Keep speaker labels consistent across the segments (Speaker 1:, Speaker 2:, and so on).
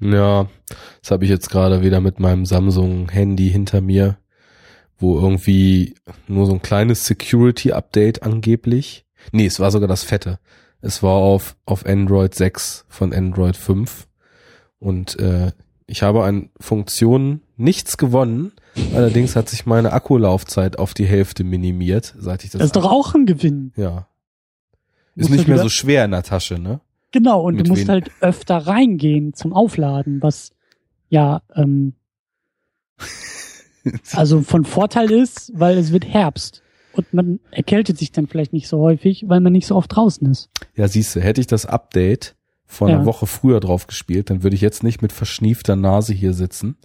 Speaker 1: Ja, das habe ich jetzt gerade wieder mit meinem Samsung-Handy hinter mir, wo irgendwie nur so ein kleines Security-Update angeblich. Nee, es war sogar das fette. Es war auf, auf Android 6 von Android 5. Und äh, ich habe an Funktionen nichts gewonnen. Allerdings hat sich meine Akkulaufzeit auf die Hälfte minimiert, seit ich das.
Speaker 2: Das ist doch auch ein Gewinn.
Speaker 1: Ja. Ist
Speaker 2: Musst
Speaker 1: nicht mehr
Speaker 2: wieder-
Speaker 1: so schwer in der Tasche, ne?
Speaker 2: Genau, und
Speaker 1: Mit
Speaker 2: du musst
Speaker 1: wen-
Speaker 2: halt öfter reingehen zum Aufladen, was ja ähm, also von Vorteil ist, weil es wird Herbst und man erkältet sich dann vielleicht nicht so häufig, weil man nicht so oft draußen ist.
Speaker 1: Ja, siehste, hätte ich das Update vor einer
Speaker 2: Ja.
Speaker 1: Woche früher drauf gespielt, dann würde ich jetzt nicht mit verschniefter Nase hier sitzen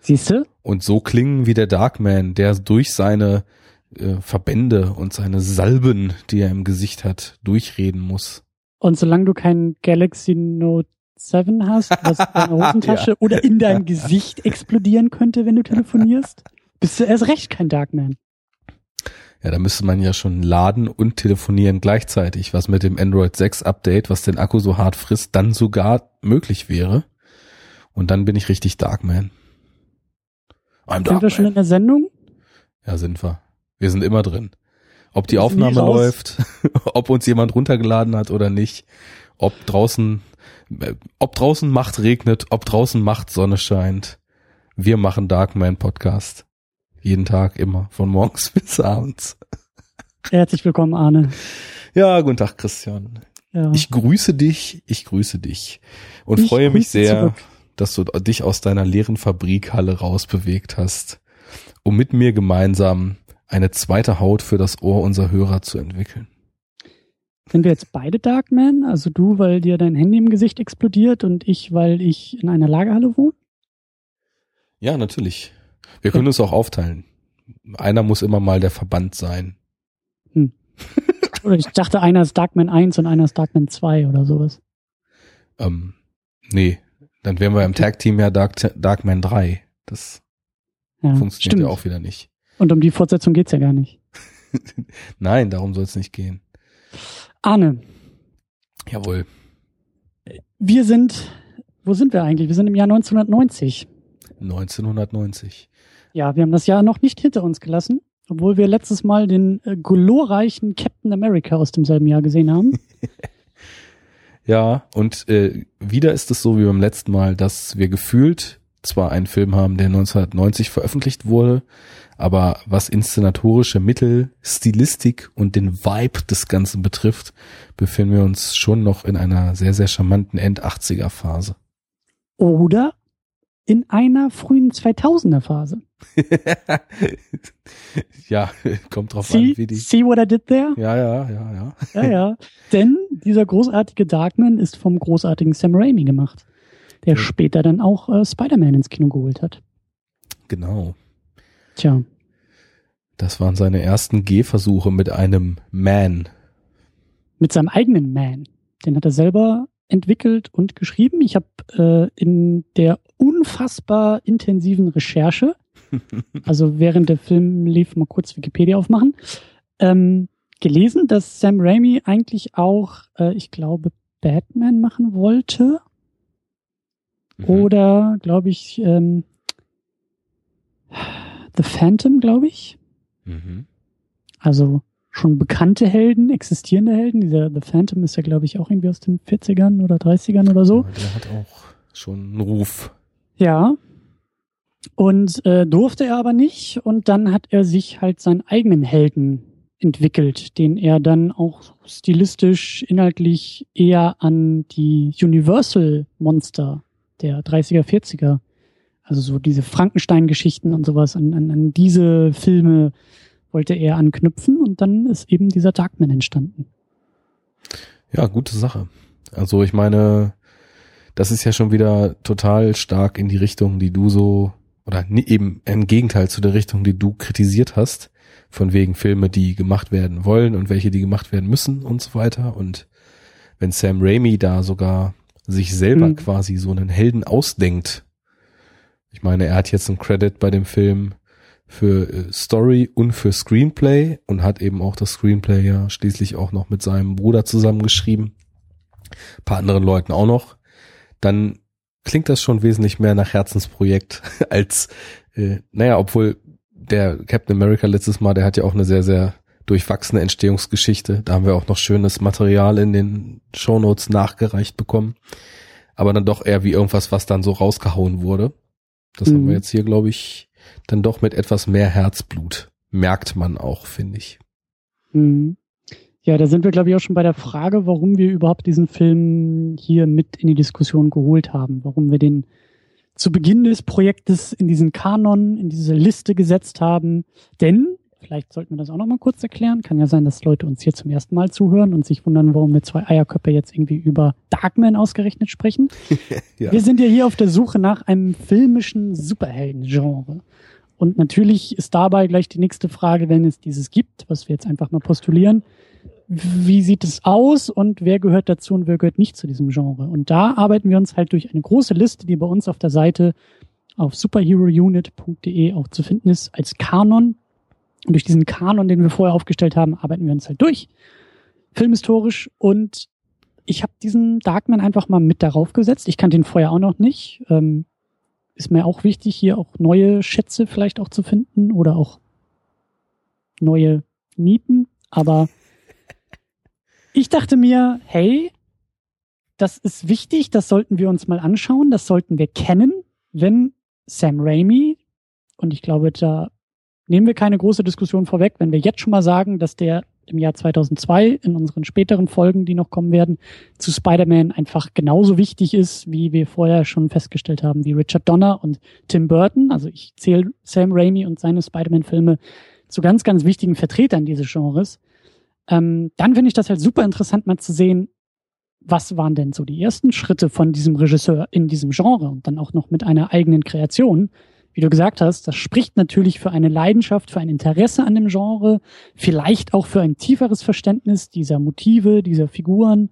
Speaker 2: Siehst du?
Speaker 1: und so klingen wie der Darkman, der durch seine äh, Verbände und seine Salben, die er im Gesicht hat, durchreden muss.
Speaker 2: Und solange du kein Galaxy Note 7 hast, was in deiner Hosentasche oder in deinem Gesicht explodieren könnte, wenn du telefonierst, bist du erst recht kein Darkman.
Speaker 1: Ja, da müsste man ja schon laden und telefonieren gleichzeitig, was mit dem Android 6 Update, was den Akku so hart frisst, dann sogar möglich wäre. Und dann bin ich richtig Darkman. I'm
Speaker 2: Sind wir schon in der Sendung?
Speaker 1: Ja, sind wir. Wir sind immer drin. Ob die Aufnahme läuft, ob uns jemand runtergeladen hat oder nicht, ob draußen, äh, ob draußen Macht regnet, ob draußen Macht Sonne scheint. Wir machen Darkman Podcast. Jeden Tag, immer, von morgens bis abends.
Speaker 2: Herzlich willkommen, Arne.
Speaker 1: Ja, guten Tag, Christian.
Speaker 2: Ja.
Speaker 1: Ich grüße dich, ich grüße dich und
Speaker 2: Ich
Speaker 1: freue mich sehr,
Speaker 2: zurück.
Speaker 1: dass du dich aus deiner leeren Fabrikhalle rausbewegt hast, um mit mir gemeinsam eine zweite Haut für das Ohr unserer Hörer zu entwickeln.
Speaker 2: Sind wir jetzt beide Darkman? Also du, weil dir dein Handy im Gesicht explodiert und ich, weil ich in einer Lagerhalle wohne?
Speaker 1: Ja, natürlich. Wir können uns auch aufteilen. Einer muss immer mal der Verband sein.
Speaker 2: Oder ich dachte, einer ist Darkman 1 und einer ist Darkman 2 oder sowas.
Speaker 1: Ähm, nee, dann wären wir im Tag-Team ja Dark, Darkman 3. Das
Speaker 2: Ja,
Speaker 1: funktioniert
Speaker 2: stimmt.
Speaker 1: ja auch wieder nicht.
Speaker 2: Und um die Fortsetzung geht's ja gar nicht.
Speaker 1: Nein, darum soll es nicht gehen.
Speaker 2: Arne,
Speaker 1: Jawohl.
Speaker 2: wir sind, wo sind wir eigentlich? Wir sind im Jahr 1990.
Speaker 1: 1990.
Speaker 2: Ja, wir haben das Jahr noch nicht hinter uns gelassen, obwohl wir letztes Mal den äh, glorreichen Captain America aus demselben Jahr gesehen haben.
Speaker 1: Ja, und äh, wieder ist es so wie beim letzten Mal, dass wir gefühlt zwar einen Film haben, der 1990 veröffentlicht wurde, aber was inszenatorische Mittel, Stilistik und den Vibe des Ganzen betrifft, befinden wir uns schon noch in einer sehr, sehr charmanten End-80er-Phase.
Speaker 2: Oder in einer frühen 2000er Phase.
Speaker 1: ja, kommt drauf
Speaker 2: See,
Speaker 1: an, wie die.
Speaker 2: see what I did there?
Speaker 1: Ja, ja, ja, ja.
Speaker 2: Ja, ja. Denn dieser großartige Darkman ist vom großartigen Sam Raimi gemacht, der
Speaker 1: Ja.
Speaker 2: später dann auch äh, Spider-Man ins Kino geholt hat.
Speaker 1: Genau.
Speaker 2: Tja,
Speaker 1: Das waren seine ersten Gehversuche mit einem Man.
Speaker 2: mit seinem eigenen Man. Den hat er selber entwickelt und geschrieben. Ich habe äh, in der unfassbar intensiven Recherche, also während der Film lief, mal kurz Wikipedia aufmachen, ähm, gelesen, dass Sam Raimi eigentlich auch, äh, ich glaube, Batman machen wollte.
Speaker 1: Mhm.
Speaker 2: Oder, glaube ich, ähm, The Phantom, glaube ich.
Speaker 1: Mhm.
Speaker 2: Also schon bekannte Helden, existierende Helden. Dieser The Phantom ist ja, glaube ich, auch irgendwie aus den 40ern oder 30ern oder so.
Speaker 1: Der hat auch schon einen Ruf.
Speaker 2: Ja. Und äh, durfte er aber nicht. Und dann hat er sich halt seinen eigenen Helden entwickelt, den er dann auch stilistisch, inhaltlich eher an die Universal-Monster der 30er, 40er, also so diese Frankenstein-Geschichten und sowas, an, an, an diese Filme wollte er anknüpfen und dann ist eben dieser Darkman entstanden.
Speaker 1: Ja, gute Sache. Also ich meine, das ist ja schon wieder total stark in die Richtung, die du so, oder eben im Gegenteil zu der Richtung, die du kritisiert hast, von wegen Filme, die gemacht werden wollen und welche, die gemacht werden müssen und so weiter. Und wenn Sam Raimi da sogar sich selber
Speaker 2: Mhm.
Speaker 1: quasi so einen Helden ausdenkt, ich meine, er hat jetzt einen Credit bei dem Film für äh, Story und für Screenplay und hat eben auch das Screenplay ja schließlich auch noch mit seinem Bruder zusammengeschrieben, paar anderen Leuten auch noch, dann klingt das schon wesentlich mehr nach Herzensprojekt als, äh, naja, obwohl der Captain America letztes Mal, der hat ja auch eine sehr, sehr durchwachsene Entstehungsgeschichte. Da haben wir auch noch schönes Material in den Shownotes nachgereicht bekommen. Aber dann doch eher wie irgendwas, was dann so rausgehauen wurde. Das mhm. haben wir mhm. jetzt hier, glaube ich, dann doch mit etwas mehr Herzblut. Merkt man auch, finde ich.
Speaker 2: Mhm. Ja, da sind wir, glaube ich, auch schon bei der Frage, warum wir überhaupt diesen Film hier mit in die Diskussion geholt haben, warum wir den zu Beginn des Projektes in diesen Kanon, in diese Liste gesetzt haben. Denn, vielleicht sollten wir das auch nochmal kurz erklären, kann ja sein, dass Leute uns hier zum ersten Mal zuhören und sich wundern, warum wir zwei Eierköpfe jetzt irgendwie über Darkman ausgerechnet sprechen. ja. Wir sind ja hier auf der Suche nach einem filmischen Superhelden-Genre. Und natürlich ist dabei gleich die nächste Frage, wenn es dieses gibt, was wir jetzt einfach mal postulieren, wie sieht es aus und wer gehört dazu und wer gehört nicht zu diesem Genre. Und da arbeiten wir uns halt durch eine große Liste, die bei uns auf der Seite auf superherounit.de auch zu finden ist, als Kanon. Und durch diesen Kanon, den wir vorher aufgestellt haben, arbeiten wir uns halt durch, filmhistorisch. Und ich habe diesen Darkman einfach mal mit darauf gesetzt. Ich kannte ihn vorher auch noch nicht. Ähm, ist mir auch wichtig, hier auch neue Schätze vielleicht auch zu finden oder auch neue Nieten. Aber ich dachte mir, hey, das ist wichtig, das sollten wir uns mal anschauen, das sollten wir kennen, wenn Sam Raimi, und ich glaube, da nehmen wir keine große Diskussion vorweg, wenn wir jetzt schon mal sagen, dass der im Jahr 2002 in unseren späteren Folgen, die noch kommen werden, zu Spider-Man einfach genauso wichtig ist, wie wir vorher schon festgestellt haben, wie Richard Donner und Tim Burton. Also ich zähle Sam Raimi und seine Spider-Man-Filme zu ganz, ganz wichtigen Vertretern dieses Genres ähm, dann finde ich das halt super interessant, mal zu sehen, was waren denn so die ersten Schritte von diesem Regisseur in diesem Genre und dann auch noch mit einer eigenen Kreation. Wie du gesagt hast, das spricht natürlich für eine Leidenschaft, für ein Interesse an dem Genre, vielleicht auch für ein tieferes Verständnis dieser Motive, dieser Figuren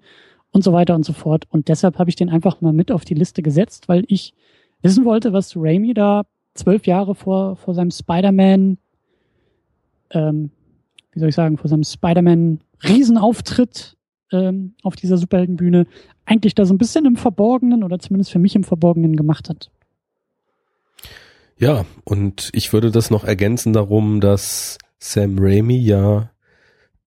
Speaker 2: und so weiter und so fort. Und deshalb habe ich den einfach mal mit auf die Liste gesetzt, weil ich wissen wollte, was Raimi da zwölf Jahre vor, vor seinem Spider-Man ähm, wie soll ich sagen, vor seinem Spider-Man-Riesenauftritt ähm, auf dieser Superheldenbühne eigentlich da so ein bisschen im Verborgenen oder zumindest für mich im Verborgenen gemacht hat.
Speaker 1: Ja, und ich würde das noch ergänzen darum, dass Sam Raimi ja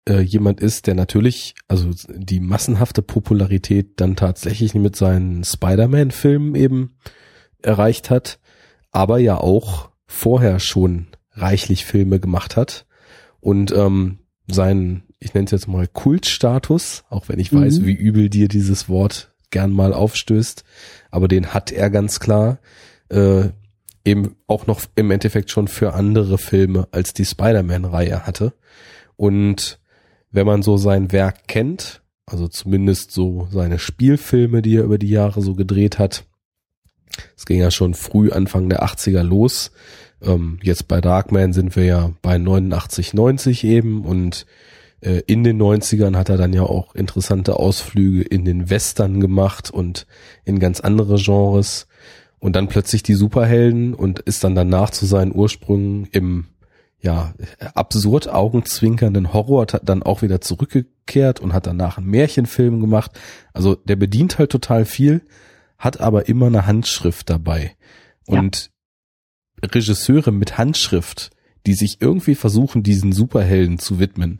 Speaker 1: äh, jemand ist, der natürlich, also die massenhafte Popularität dann tatsächlich mit seinen Spider-Man-Filmen eben erreicht hat, aber ja auch vorher schon reichlich Filme gemacht hat und ähm, sein, ich nenne es jetzt mal Kultstatus, auch wenn ich mhm. weiß, wie übel dir dieses Wort gern mal aufstößt, aber den hat er ganz klar. Äh, eben auch noch im Endeffekt schon für andere Filme als die Spider-Man-Reihe hatte. Und wenn man so sein Werk kennt, also zumindest so seine Spielfilme, die er über die Jahre so gedreht hat, es ging ja schon früh Anfang der 80er los, ähm, jetzt bei Darkman sind wir ja bei 89, 90 eben und äh, in den 90ern hat er dann ja auch interessante Ausflüge in den Western gemacht und in ganz andere Genres und dann plötzlich die Superhelden und ist dann danach zu seinen Ursprüngen im ja, absurd augenzwinkernden Horror dann auch wieder zurückgekehrt und hat danach einen Märchenfilm gemacht. Also der bedient halt total viel, hat aber immer eine Handschrift dabei. Und Regisseure mit Handschrift, die sich irgendwie versuchen, diesen Superhelden zu widmen,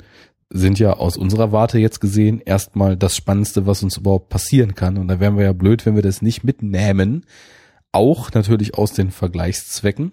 Speaker 1: sind ja aus unserer Warte jetzt gesehen erstmal das Spannendste, was uns überhaupt passieren kann. Und da wären wir ja blöd, wenn wir das nicht mitnehmen. Auch natürlich aus den Vergleichszwecken.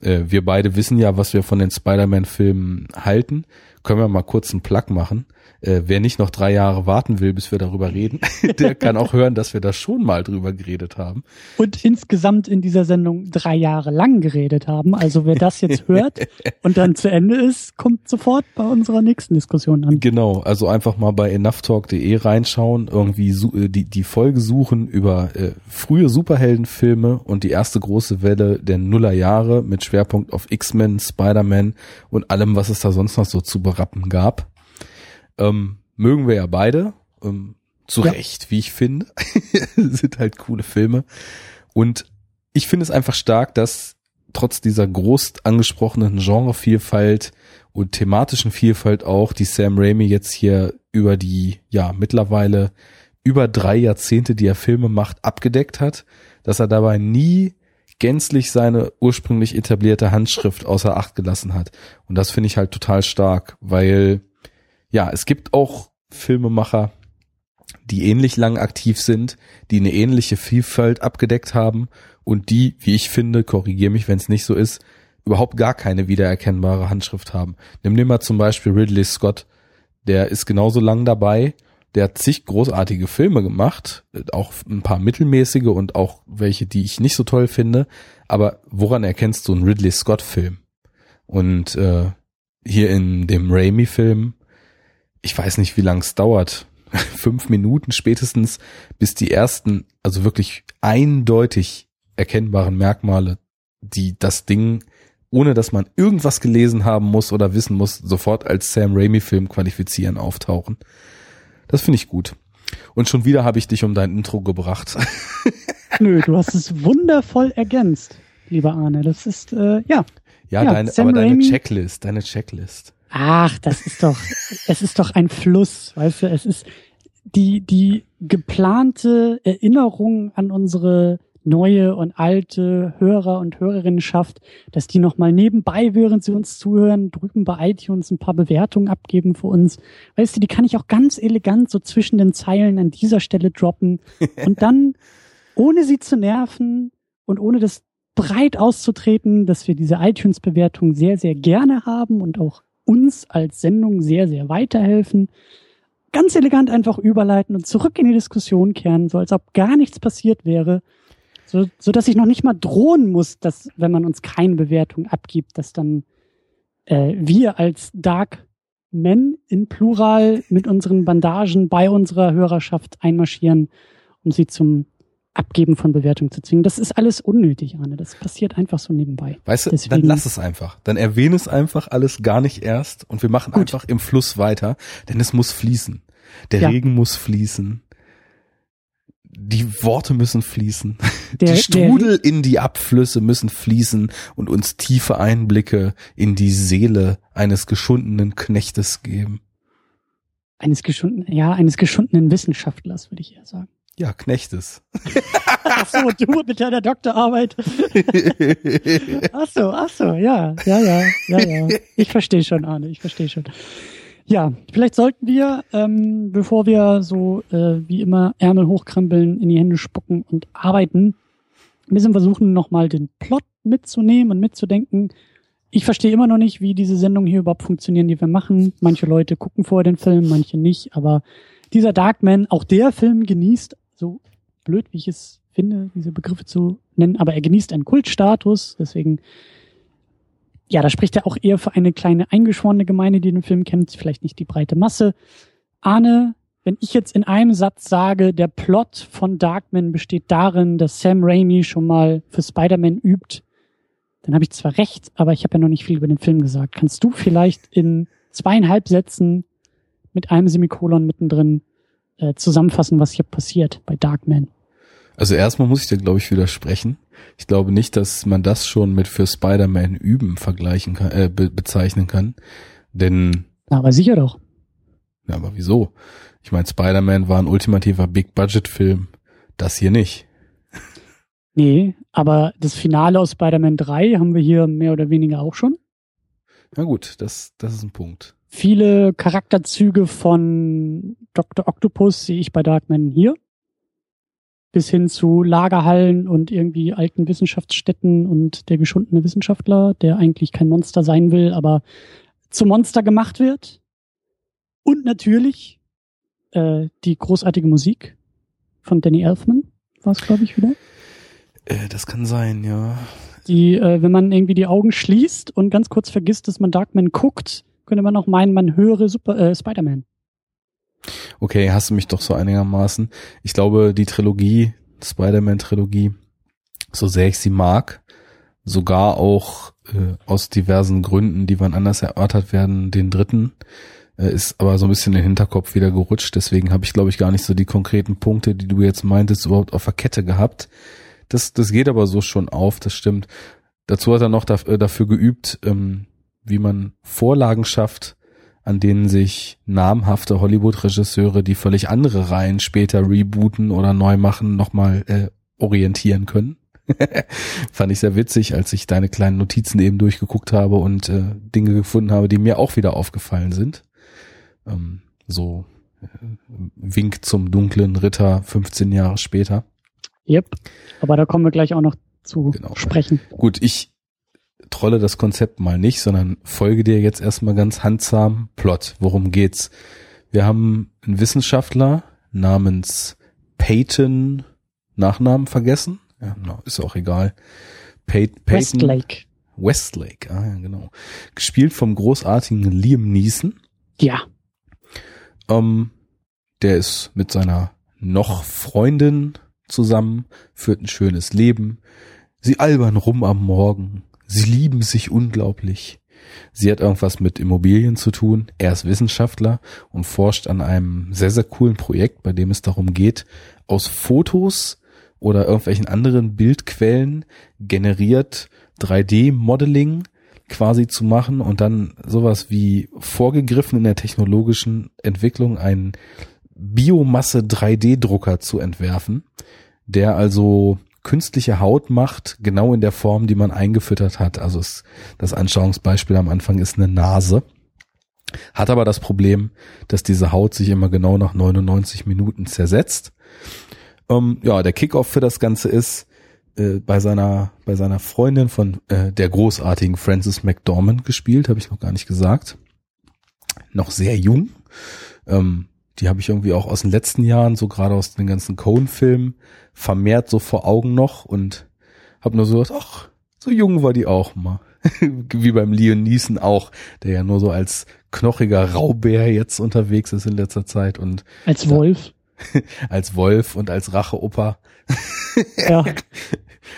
Speaker 1: Äh, wir beide wissen ja, was wir von den Spider-Man-Filmen halten. Können wir mal kurz einen Plug machen. Äh, wer nicht noch drei Jahre warten will, bis wir darüber reden, der kann auch hören, dass wir da schon mal drüber geredet haben.
Speaker 2: Und insgesamt in dieser Sendung drei Jahre lang geredet haben. Also wer das jetzt hört und dann zu Ende ist, kommt sofort bei unserer nächsten Diskussion an.
Speaker 1: Genau, also einfach mal bei enoughtalk.de reinschauen, irgendwie äh, die, die Folge suchen über äh, frühe Superheldenfilme und die erste große Welle der Nullerjahre mit Schwerpunkt auf X-Men, Spider-Man und allem, was es da sonst noch so zu berappen gab. Ähm, mögen wir ja beide. Ähm, zu ja. Recht, wie ich finde. sind halt coole Filme. Und ich finde es einfach stark, dass trotz dieser groß angesprochenen Genrevielfalt und thematischen Vielfalt auch, die Sam Raimi jetzt hier über die, ja, mittlerweile über drei Jahrzehnte, die er Filme macht, abgedeckt hat, dass er dabei nie gänzlich seine ursprünglich etablierte Handschrift außer Acht gelassen hat. Und das finde ich halt total stark, weil ja, es gibt auch Filmemacher, die ähnlich lang aktiv sind, die eine ähnliche Vielfalt abgedeckt haben und die, wie ich finde, korrigiere mich, wenn es nicht so ist, überhaupt gar keine wiedererkennbare Handschrift haben. Nimm dir mal zum Beispiel Ridley Scott, der ist genauso lang dabei, der hat zig großartige Filme gemacht, auch ein paar mittelmäßige und auch welche, die ich nicht so toll finde. Aber woran erkennst du einen Ridley Scott-Film? Und äh, hier in dem Raimi-Film, ich weiß nicht, wie lang es dauert, fünf Minuten spätestens, bis die ersten, also wirklich eindeutig erkennbaren Merkmale, die das Ding, ohne dass man irgendwas gelesen haben muss oder wissen muss, sofort als Sam Raimi-Film qualifizieren, auftauchen. Das finde ich gut. Und schon wieder habe ich dich um dein Intro gebracht.
Speaker 2: Nö, du hast es wundervoll ergänzt, lieber Arne. Das ist, äh, ja.
Speaker 1: Ja, ja deine, aber deine Checklist, deine Checklist.
Speaker 2: Ach, das ist doch, es ist doch ein Fluss, weißt du, es ist die, die geplante Erinnerung an unsere neue und alte Hörer und Hörerinnenschaft, dass die nochmal nebenbei, während sie uns zuhören, drüben bei iTunes ein paar Bewertungen abgeben für uns. Weißt du, die kann ich auch ganz elegant so zwischen den Zeilen an dieser Stelle droppen und dann, ohne sie zu nerven und ohne das breit auszutreten, dass wir diese iTunes-Bewertung sehr, sehr gerne haben und auch uns als Sendung sehr, sehr weiterhelfen. Ganz elegant einfach überleiten und zurück in die Diskussion kehren, so als ob gar nichts passiert wäre so, so dass ich noch nicht mal drohen muss, dass, wenn man uns keine Bewertung abgibt, dass dann äh, wir als Dark Men in Plural mit unseren Bandagen bei unserer Hörerschaft einmarschieren, um sie zum Abgeben von Bewertung zu zwingen. Das ist alles unnötig, Arne. Das passiert einfach so nebenbei.
Speaker 1: Weißt du, Deswegen, dann lass es einfach. Dann erwähne es einfach alles gar nicht erst und wir machen gut. einfach im Fluss weiter, denn es muss fließen. Der ja. Regen muss fließen die Worte müssen fließen. Der, die Strudel in die Abflüsse müssen fließen und uns tiefe Einblicke in die Seele eines geschundenen Knechtes geben.
Speaker 2: Eines geschundenen, ja, eines geschundenen Wissenschaftlers, würde ich eher sagen.
Speaker 1: Ja, Knechtes.
Speaker 2: ach so, du mit deiner Doktorarbeit. ach so, ach so, ja, ja, ja, ja, ja. Ich verstehe schon, Arne, ich verstehe schon. Ja, vielleicht sollten wir, ähm, bevor wir so äh, wie immer Ärmel hochkrempeln, in die Hände spucken und arbeiten, ein bisschen versuchen, nochmal den Plot mitzunehmen und mitzudenken. Ich verstehe immer noch nicht, wie diese Sendungen hier überhaupt funktionieren, die wir machen. Manche Leute gucken vor den Film, manche nicht. Aber dieser Darkman, auch der Film genießt, so blöd wie ich es finde, diese Begriffe zu nennen, aber er genießt einen Kultstatus. Deswegen ja, da spricht er auch eher für eine kleine eingeschworene Gemeinde, die den Film kennt, vielleicht nicht die breite Masse. Arne, wenn ich jetzt in einem Satz sage, der Plot von Darkman besteht darin, dass Sam Raimi schon mal für Spider-Man übt, dann habe ich zwar recht, aber ich habe ja noch nicht viel über den Film gesagt. Kannst du vielleicht in zweieinhalb Sätzen mit einem Semikolon mittendrin äh, zusammenfassen, was hier passiert bei Darkman?
Speaker 1: Also erstmal muss ich dir, glaube ich, widersprechen. Ich glaube nicht, dass man das schon mit für Spider-Man üben vergleichen kann, äh, be bezeichnen kann. Denn.
Speaker 2: Aber sicher doch.
Speaker 1: Ja, aber wieso? Ich meine, Spider-Man war ein ultimativer Big-Budget-Film. Das hier nicht.
Speaker 2: Nee, aber das Finale aus Spider-Man 3 haben wir hier mehr oder weniger auch schon.
Speaker 1: Na gut, das, das ist ein Punkt.
Speaker 2: Viele Charakterzüge von Dr. Octopus sehe ich bei Darkman hier bis hin zu Lagerhallen und irgendwie alten Wissenschaftsstätten und der geschundene Wissenschaftler, der eigentlich kein Monster sein will, aber zum Monster gemacht wird. Und natürlich äh, die großartige Musik von Danny Elfman, war es, glaube ich, wieder.
Speaker 1: Äh, das kann sein, ja.
Speaker 2: Die, äh, wenn man irgendwie die Augen schließt und ganz kurz vergisst, dass man Darkman guckt, könnte man auch meinen, man höre Super, äh, Spider-Man.
Speaker 1: Okay, hast du mich doch so einigermaßen. Ich glaube, die Trilogie, Spider-Man-Trilogie, so sehr ich sie mag, sogar auch äh, aus diversen Gründen, die wann anders erörtert werden, den dritten, äh, ist aber so ein bisschen in den Hinterkopf wieder gerutscht. Deswegen habe ich, glaube ich, gar nicht so die konkreten Punkte, die du jetzt meintest, überhaupt auf der Kette gehabt. Das, das geht aber so schon auf, das stimmt. Dazu hat er noch äh, dafür geübt, ähm, wie man Vorlagen schafft, an denen sich namhafte Hollywood-Regisseure, die völlig andere Reihen später rebooten oder neu machen, nochmal äh, orientieren können. Fand ich sehr witzig, als ich deine kleinen Notizen eben durchgeguckt habe und äh, Dinge gefunden habe, die mir auch wieder aufgefallen sind. Ähm, so äh, Wink zum dunklen Ritter 15 Jahre später.
Speaker 2: Yep. Aber da kommen wir gleich auch noch zu genau. sprechen.
Speaker 1: Gut, ich trolle das Konzept mal nicht, sondern folge dir jetzt erstmal ganz handsam Plot. Worum geht's? Wir haben einen Wissenschaftler namens Peyton, Nachnamen vergessen. Ja, no, ist auch egal.
Speaker 2: Pey Peyton, Westlake.
Speaker 1: Westlake, ah ja, genau. Gespielt vom großartigen Liam Neeson.
Speaker 2: Ja.
Speaker 1: Ähm, der ist mit seiner noch Freundin zusammen, führt ein schönes Leben. Sie albern rum am Morgen. Sie lieben sich unglaublich. Sie hat irgendwas mit Immobilien zu tun. Er ist Wissenschaftler und forscht an einem sehr, sehr coolen Projekt, bei dem es darum geht, aus Fotos oder irgendwelchen anderen Bildquellen generiert 3D-Modeling quasi zu machen und dann sowas wie vorgegriffen in der technologischen Entwicklung einen Biomasse 3D-Drucker zu entwerfen, der also künstliche Haut macht, genau in der Form, die man eingefüttert hat. Also es, das Anschauungsbeispiel am Anfang ist eine Nase. Hat aber das Problem, dass diese Haut sich immer genau nach 99 Minuten zersetzt. Ähm, ja, der Kickoff für das Ganze ist, äh, bei seiner bei seiner Freundin von äh, der großartigen Frances McDormand gespielt, habe ich noch gar nicht gesagt. Noch sehr jung. Ähm, die habe ich irgendwie auch aus den letzten Jahren, so gerade aus den ganzen Cone-Filmen, vermehrt so vor Augen noch und habe nur so gedacht, ach, so jung war die auch mal. Wie beim Leon Neeson auch, der ja nur so als knochiger Raubär jetzt unterwegs ist in letzter Zeit und
Speaker 2: als Wolf.
Speaker 1: als Wolf und als Racheoper. ja.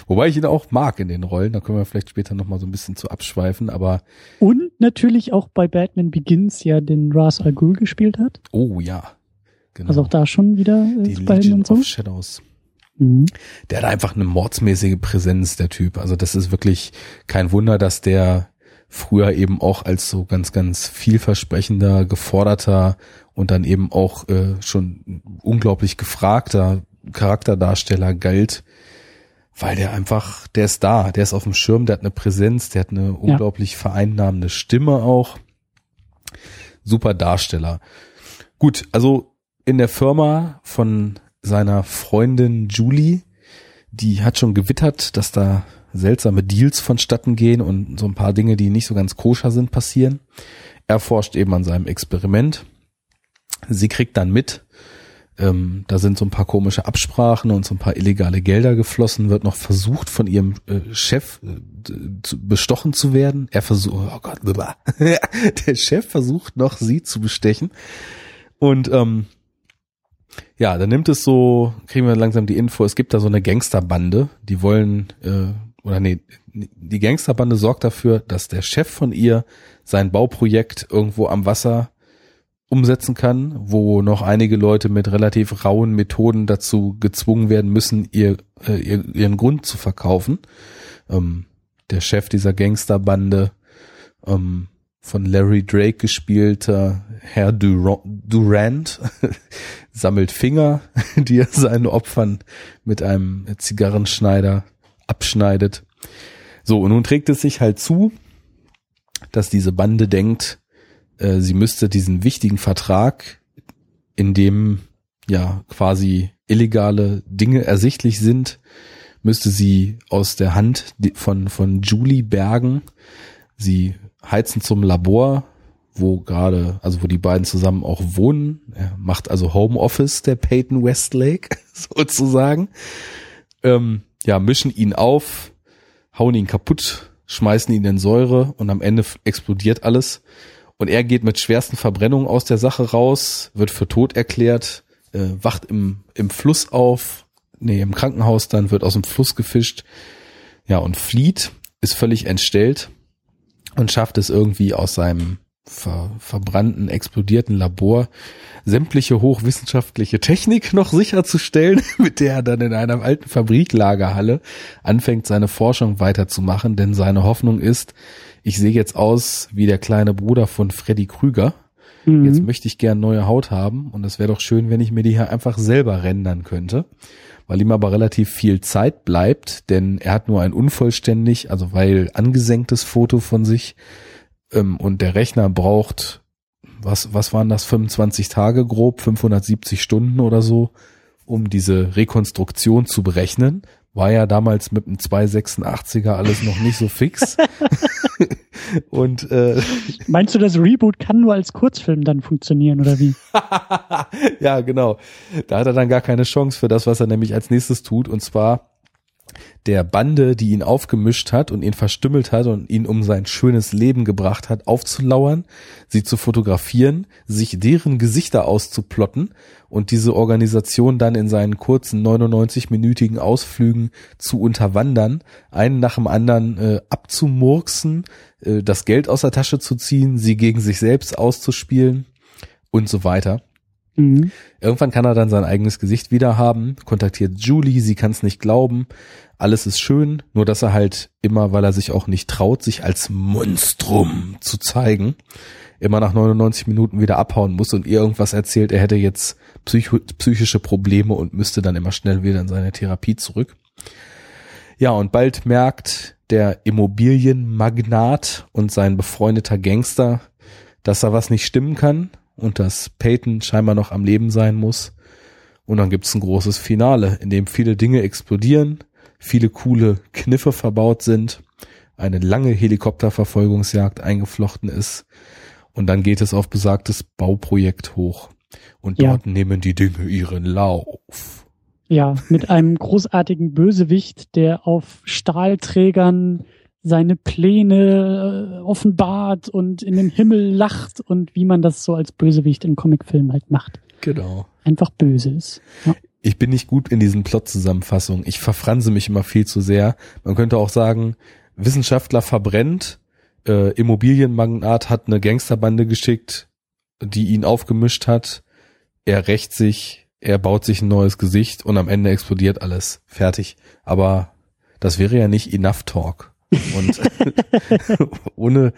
Speaker 1: Wobei ich ihn auch mag in den Rollen, da können wir vielleicht später nochmal so ein bisschen zu abschweifen, aber.
Speaker 2: Und natürlich auch bei Batman Begins ja den Ras Al Ghul gespielt hat.
Speaker 1: Oh ja.
Speaker 2: Genau. Also auch da schon wieder
Speaker 1: äh, Die Legion und so. of Shadows. Mhm. Der hat einfach eine mordsmäßige Präsenz, der Typ. Also das ist wirklich kein Wunder, dass der früher eben auch als so ganz, ganz vielversprechender, geforderter und dann eben auch äh, schon unglaublich gefragter Charakterdarsteller galt, weil der einfach, der ist da, der ist auf dem Schirm, der hat eine Präsenz, der hat eine unglaublich ja. vereinnahmende Stimme auch. Super Darsteller. Gut, also in der Firma von seiner Freundin Julie, die hat schon gewittert, dass da seltsame Deals vonstatten gehen und so ein paar Dinge, die nicht so ganz koscher sind, passieren. Er forscht eben an seinem Experiment. Sie kriegt dann mit, ähm, da sind so ein paar komische Absprachen und so ein paar illegale Gelder geflossen, wird noch versucht von ihrem äh, Chef äh, zu, bestochen zu werden. Er versucht, oh Gott, der Chef versucht noch sie zu bestechen. Und ähm, ja, dann nimmt es so, kriegen wir langsam die Info, es gibt da so eine Gangsterbande, die wollen, äh, oder nee, die Gangsterbande sorgt dafür, dass der Chef von ihr sein Bauprojekt irgendwo am Wasser umsetzen kann, wo noch einige Leute mit relativ rauen Methoden dazu gezwungen werden müssen, ihr, äh, ihren Grund zu verkaufen. Ähm, der Chef dieser Gangsterbande, ähm, von Larry Drake gespielter Herr Durant, sammelt Finger, die er seinen Opfern mit einem Zigarrenschneider abschneidet. So, und nun trägt es sich halt zu, dass diese Bande denkt, äh, sie müsste diesen wichtigen Vertrag, in dem ja quasi illegale Dinge ersichtlich sind, müsste sie aus der Hand von, von Julie bergen. Sie heizen zum Labor, wo gerade, also wo die beiden zusammen auch wohnen. Er macht also Homeoffice, der Peyton Westlake, sozusagen. Ähm, ja, mischen ihn auf, hauen ihn kaputt, schmeißen ihn in Säure und am Ende explodiert alles. Und er geht mit schwersten Verbrennungen aus der Sache raus, wird für tot erklärt, äh, wacht im, im Fluss auf, nee, im Krankenhaus dann, wird aus dem Fluss gefischt, ja, und flieht, ist völlig entstellt und schafft es irgendwie aus seinem ver, verbrannten, explodierten Labor sämtliche hochwissenschaftliche Technik noch sicherzustellen, mit der er dann in einer alten Fabriklagerhalle anfängt, seine Forschung weiterzumachen, denn seine Hoffnung ist, ich sehe jetzt aus wie der kleine Bruder von Freddy Krüger. Mhm. Jetzt möchte ich gern neue Haut haben und es wäre doch schön, wenn ich mir die hier einfach selber rendern könnte. weil ihm aber relativ viel Zeit bleibt, denn er hat nur ein unvollständig, also weil angesenktes Foto von sich ähm, und der Rechner braucht, was, was waren das, 25 Tage grob, 570 Stunden oder so, um diese Rekonstruktion zu berechnen. War ja damals mit dem 286er alles noch nicht so fix. und äh,
Speaker 2: meinst du, das Reboot kann nur als Kurzfilm dann funktionieren oder wie?
Speaker 1: ja, genau. Da hat er dann gar keine Chance für das, was er nämlich als nächstes tut. Und zwar der Bande, die ihn aufgemischt hat und ihn verstümmelt hat und ihn um sein schönes Leben gebracht hat, aufzulauern, sie zu fotografieren, sich deren Gesichter auszuplotten und diese Organisation dann in seinen kurzen 99-minütigen Ausflügen zu unterwandern, einen nach dem anderen äh, abzumurksen, äh, das Geld aus der Tasche zu ziehen, sie gegen sich selbst auszuspielen und so weiter. Mhm. Irgendwann kann er dann sein eigenes Gesicht wieder haben, kontaktiert Julie, sie kann es nicht glauben, alles ist schön, nur dass er halt immer, weil er sich auch nicht traut, sich als Monstrum zu zeigen, immer nach 99 Minuten wieder abhauen muss und ihr irgendwas erzählt, er hätte jetzt psycho psychische Probleme und müsste dann immer schnell wieder in seine Therapie zurück. Ja, und bald merkt der Immobilienmagnat und sein befreundeter Gangster, dass da was nicht stimmen kann und dass Peyton scheinbar noch am Leben sein muss. Und dann gibt's ein großes Finale, in dem viele Dinge explodieren, viele coole Kniffe verbaut sind, eine lange Helikopterverfolgungsjagd eingeflochten ist und dann geht es auf besagtes Bauprojekt hoch. Und dort ja. nehmen die Dinge ihren Lauf.
Speaker 2: Ja, mit einem großartigen Bösewicht, der auf Stahlträgern seine Pläne äh, offenbart und in den Himmel lacht und wie man das so als Bösewicht in Comicfilmen halt macht.
Speaker 1: Genau.
Speaker 2: Einfach böse ist.
Speaker 1: Ja. Ich bin nicht gut in diesen Plot-Zusammenfassungen. Ich verfranse mich immer viel zu sehr. Man könnte auch sagen, Wissenschaftler verbrennt, äh, Immobilienmagnat hat eine Gangsterbande geschickt, die ihn aufgemischt hat. Er rächt sich, er baut sich ein neues Gesicht und am Ende explodiert alles. Fertig. Aber das wäre ja nicht Enough Talk. Und ohne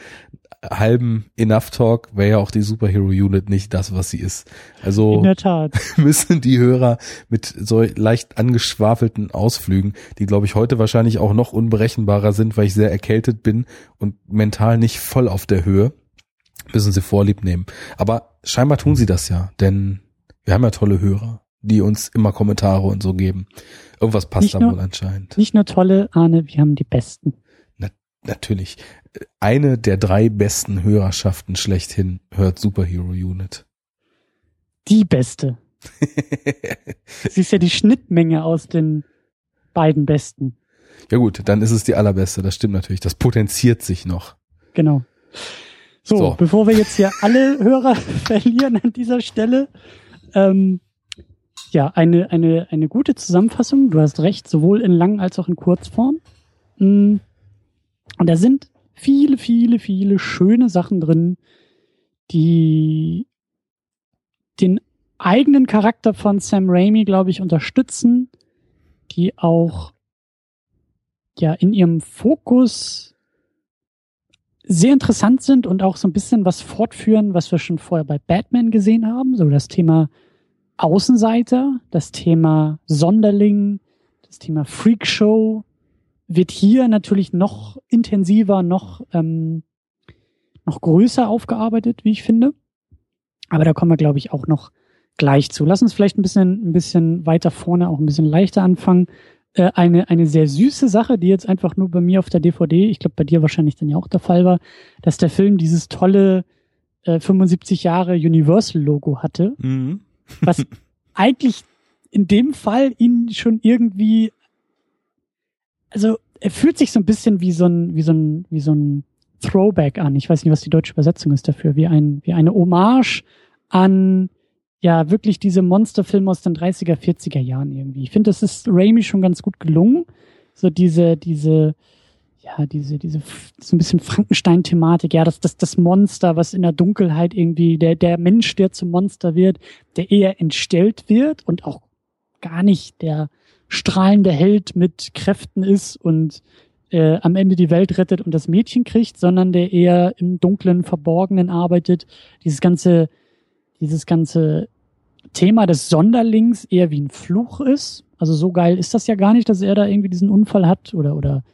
Speaker 1: halben Enough Talk wäre ja auch die Superhero Unit nicht das, was sie ist. Also
Speaker 2: In der Tat.
Speaker 1: müssen die Hörer mit so leicht angeschwafelten Ausflügen, die glaube ich heute wahrscheinlich auch noch unberechenbarer sind, weil ich sehr erkältet bin und mental nicht voll auf der Höhe, müssen sie vorlieb nehmen. Aber scheinbar tun sie das ja, denn wir haben ja tolle Hörer, die uns immer Kommentare und so geben. Irgendwas passt nicht da nur, wohl anscheinend.
Speaker 2: Nicht nur tolle, Arne, wir haben die besten
Speaker 1: natürlich eine der drei besten Hörerschaften schlechthin hört Superhero Unit.
Speaker 2: Die beste. Sie ist ja die Schnittmenge aus den beiden besten.
Speaker 1: Ja gut, dann ist es die allerbeste, das stimmt natürlich. Das potenziert sich noch.
Speaker 2: Genau. So, so. bevor wir jetzt hier alle Hörer verlieren an dieser Stelle, ähm, ja, eine, eine, eine gute Zusammenfassung. Du hast recht, sowohl in Lang als auch in Kurzform. Hm, und da sind viele, viele, viele schöne Sachen drin, die den eigenen Charakter von Sam Raimi, glaube ich, unterstützen, die auch ja in ihrem Fokus sehr interessant sind und auch so ein bisschen was fortführen, was wir schon vorher bei Batman gesehen haben, so das Thema Außenseiter, das Thema Sonderling, das Thema Freakshow, wird hier natürlich noch intensiver, noch, ähm, noch größer aufgearbeitet, wie ich finde. Aber da kommen wir, glaube ich, auch noch gleich zu. Lass uns vielleicht ein bisschen, ein bisschen weiter vorne, auch ein bisschen leichter anfangen. Äh, eine, eine sehr süße Sache, die jetzt einfach nur bei mir auf der DVD, ich glaube bei dir wahrscheinlich dann ja auch der Fall war, dass der Film dieses tolle äh, 75 Jahre Universal-Logo hatte, mhm. was eigentlich in dem Fall ihn schon irgendwie also er fühlt sich so ein bisschen wie so ein, wie so ein, wie so ein Throwback an. Ich weiß nicht, was die deutsche Übersetzung ist dafür, wie ein, wie eine Hommage an ja wirklich diese Monsterfilme aus den 30er, 40er Jahren irgendwie. Ich finde, das ist Raimi schon ganz gut gelungen. So diese, diese, ja, diese, diese, so ein bisschen Frankenstein-Thematik, ja, das, das, das Monster, was in der Dunkelheit irgendwie, der, der Mensch, der zum Monster wird, der eher entstellt wird und auch gar nicht der, strahlende Held mit Kräften ist und äh, am Ende die Welt rettet und das Mädchen kriegt, sondern der eher im dunklen, verborgenen arbeitet. Dieses ganze, dieses ganze Thema des Sonderlings eher wie ein Fluch ist, Also so geil ist das ja gar nicht, dass er da irgendwie diesen Unfall hat oder, oder,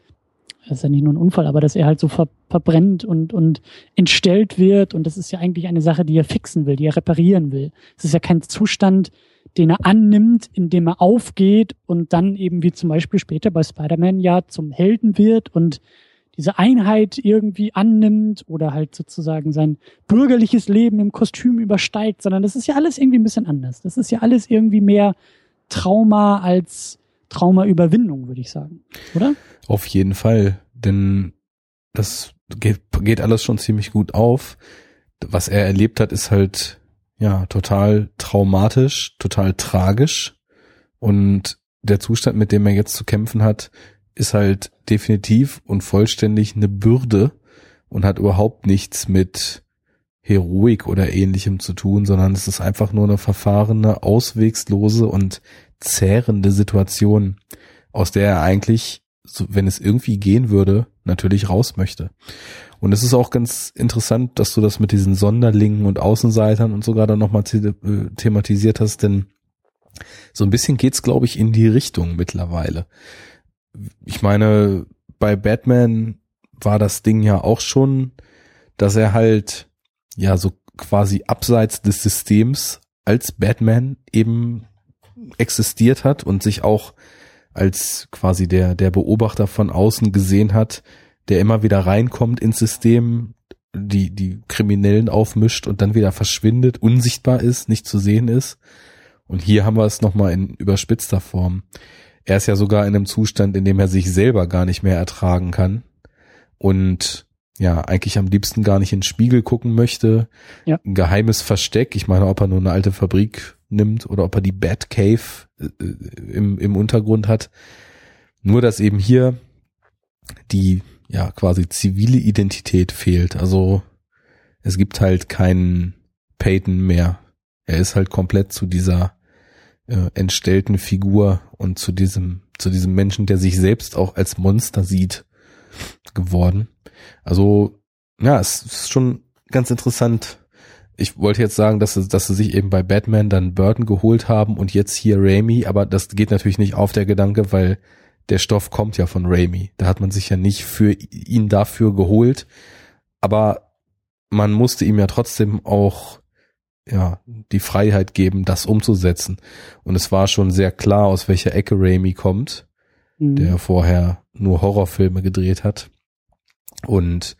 Speaker 2: das ist ja nicht nur ein Unfall, aber dass er halt so ver verbrennt und, und entstellt wird. Und das ist ja eigentlich eine Sache, die er fixen will, die er reparieren will. Es ist ja kein Zustand, den er annimmt, indem er aufgeht und dann eben wie zum Beispiel später bei Spider-Man ja zum Helden wird und diese Einheit irgendwie annimmt oder halt sozusagen sein bürgerliches Leben im Kostüm übersteigt, sondern das ist ja alles irgendwie ein bisschen anders. Das ist ja alles irgendwie mehr Trauma als Traumaüberwindung, würde ich sagen, oder?
Speaker 1: Auf jeden Fall, denn das geht, geht alles schon ziemlich gut auf. Was er erlebt hat, ist halt ja total traumatisch, total tragisch und der Zustand, mit dem er jetzt zu kämpfen hat, ist halt definitiv und vollständig eine Bürde und hat überhaupt nichts mit Heroik oder ähnlichem zu tun, sondern es ist einfach nur eine verfahrene, auswegslose und zehrende Situation, aus der er eigentlich, wenn es irgendwie gehen würde, natürlich raus möchte. Und es ist auch ganz interessant, dass du das mit diesen Sonderlingen und Außenseitern und sogar dann nochmal äh, thematisiert hast, denn so ein bisschen geht's, glaube ich, in die Richtung mittlerweile. Ich meine, bei Batman war das Ding ja auch schon, dass er halt ja so quasi abseits des Systems als Batman eben existiert hat und sich auch als quasi der, der Beobachter von außen gesehen hat, der immer wieder reinkommt ins System, die, die Kriminellen aufmischt und dann wieder verschwindet, unsichtbar ist, nicht zu sehen ist. Und hier haben wir es nochmal in überspitzter Form. Er ist ja sogar in einem Zustand, in dem er sich selber gar nicht mehr ertragen kann und ja, eigentlich am liebsten gar nicht in den Spiegel gucken möchte. Ja. Ein geheimes Versteck. Ich meine, ob er nur eine alte Fabrik nimmt oder ob er die Bat Cave äh, im, im Untergrund hat. Nur, dass eben hier die ja quasi zivile Identität fehlt. Also es gibt halt keinen Peyton mehr. Er ist halt komplett zu dieser äh, entstellten Figur und zu diesem, zu diesem Menschen, der sich selbst auch als Monster sieht, geworden. Also, ja, es ist schon ganz interessant. Ich wollte jetzt sagen, dass sie, dass sie sich eben bei Batman dann Burton geholt haben und jetzt hier Raimi, aber das geht natürlich nicht auf der Gedanke, weil der Stoff kommt ja von Raimi. Da hat man sich ja nicht für ihn dafür geholt, aber man musste ihm ja trotzdem auch ja, die Freiheit geben, das umzusetzen. Und es war schon sehr klar, aus welcher Ecke Raimi kommt, mhm. der vorher nur Horrorfilme gedreht hat. Und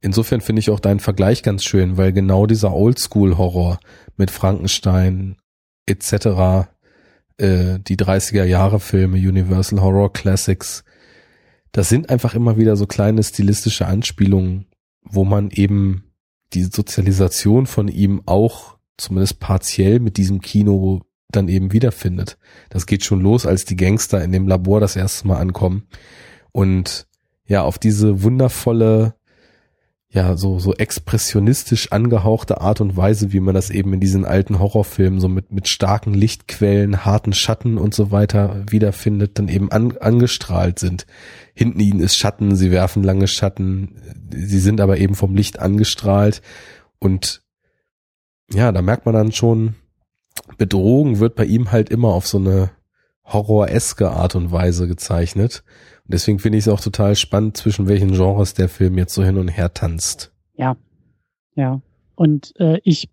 Speaker 1: insofern finde ich auch deinen Vergleich ganz schön, weil genau dieser Oldschool-Horror mit Frankenstein etc., äh, die 30er Jahre Filme, Universal Horror Classics, das sind einfach immer wieder so kleine stilistische Anspielungen, wo man eben die Sozialisation von ihm auch zumindest partiell mit diesem Kino dann eben wiederfindet. Das geht schon los, als die Gangster in dem Labor das erste Mal ankommen und ja, auf diese wundervolle, ja, so, so expressionistisch angehauchte Art und Weise, wie man das eben in diesen alten Horrorfilmen so mit, mit starken Lichtquellen, harten Schatten und so weiter wiederfindet, dann eben an, angestrahlt sind. Hinten ihnen ist Schatten, sie werfen lange Schatten, sie sind aber eben vom Licht angestrahlt und ja, da merkt man dann schon, Bedrohung wird bei ihm halt immer auf so eine horroreske Art und Weise gezeichnet. Und deswegen finde ich es auch total spannend, zwischen welchen Genres der Film jetzt so hin und her tanzt.
Speaker 2: Ja, ja. Und äh, ich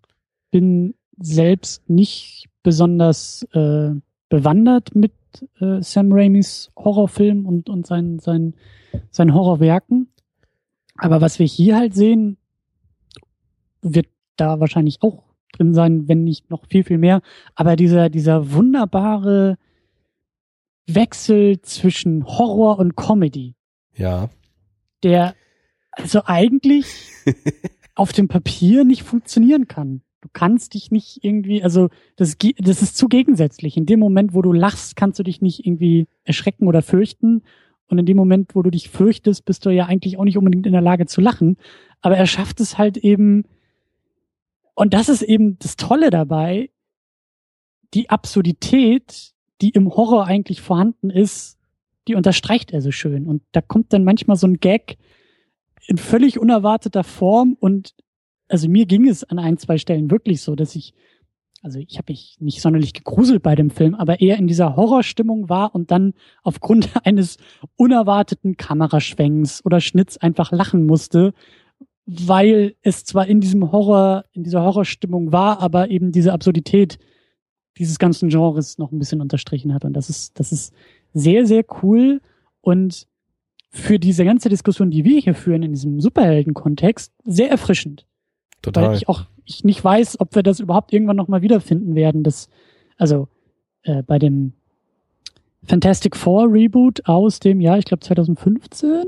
Speaker 2: bin selbst nicht besonders äh, bewandert mit äh, Sam Raimis Horrorfilm und, und seinen, seinen, seinen Horrorwerken. Aber was wir hier halt sehen, wird da wahrscheinlich auch drin sein, wenn nicht noch viel, viel mehr. Aber dieser, dieser wunderbare Wechsel zwischen Horror und Comedy.
Speaker 1: Ja.
Speaker 2: Der also eigentlich auf dem Papier nicht funktionieren kann. Du kannst dich nicht irgendwie, also das, das ist zu gegensätzlich. In dem Moment, wo du lachst, kannst du dich nicht irgendwie erschrecken oder fürchten. Und in dem Moment, wo du dich fürchtest, bist du ja eigentlich auch nicht unbedingt in der Lage zu lachen. Aber er schafft es halt eben, und das ist eben das Tolle dabei, die Absurdität, die im Horror eigentlich vorhanden ist, die unterstreicht er so schön. Und da kommt dann manchmal so ein Gag in völlig unerwarteter Form und also mir ging es an ein, zwei Stellen wirklich so, dass ich also ich habe mich nicht sonderlich gegruselt bei dem Film, aber eher in dieser Horrorstimmung war und dann aufgrund eines unerwarteten Kameraschwenks oder Schnitts einfach lachen musste, weil es zwar in diesem Horror, in dieser Horrorstimmung war, aber eben diese Absurdität dieses ganzen Genres noch ein bisschen unterstrichen hat. Und das ist, das ist sehr, sehr cool und für diese ganze Diskussion, die wir hier führen in diesem Superhelden-Kontext, sehr erfrischend. Total. Weil ich auch ich nicht weiß, ob wir das überhaupt irgendwann nochmal wiederfinden werden. Das, also äh, bei dem Fantastic Four Reboot aus dem Jahr, ich glaube 2015,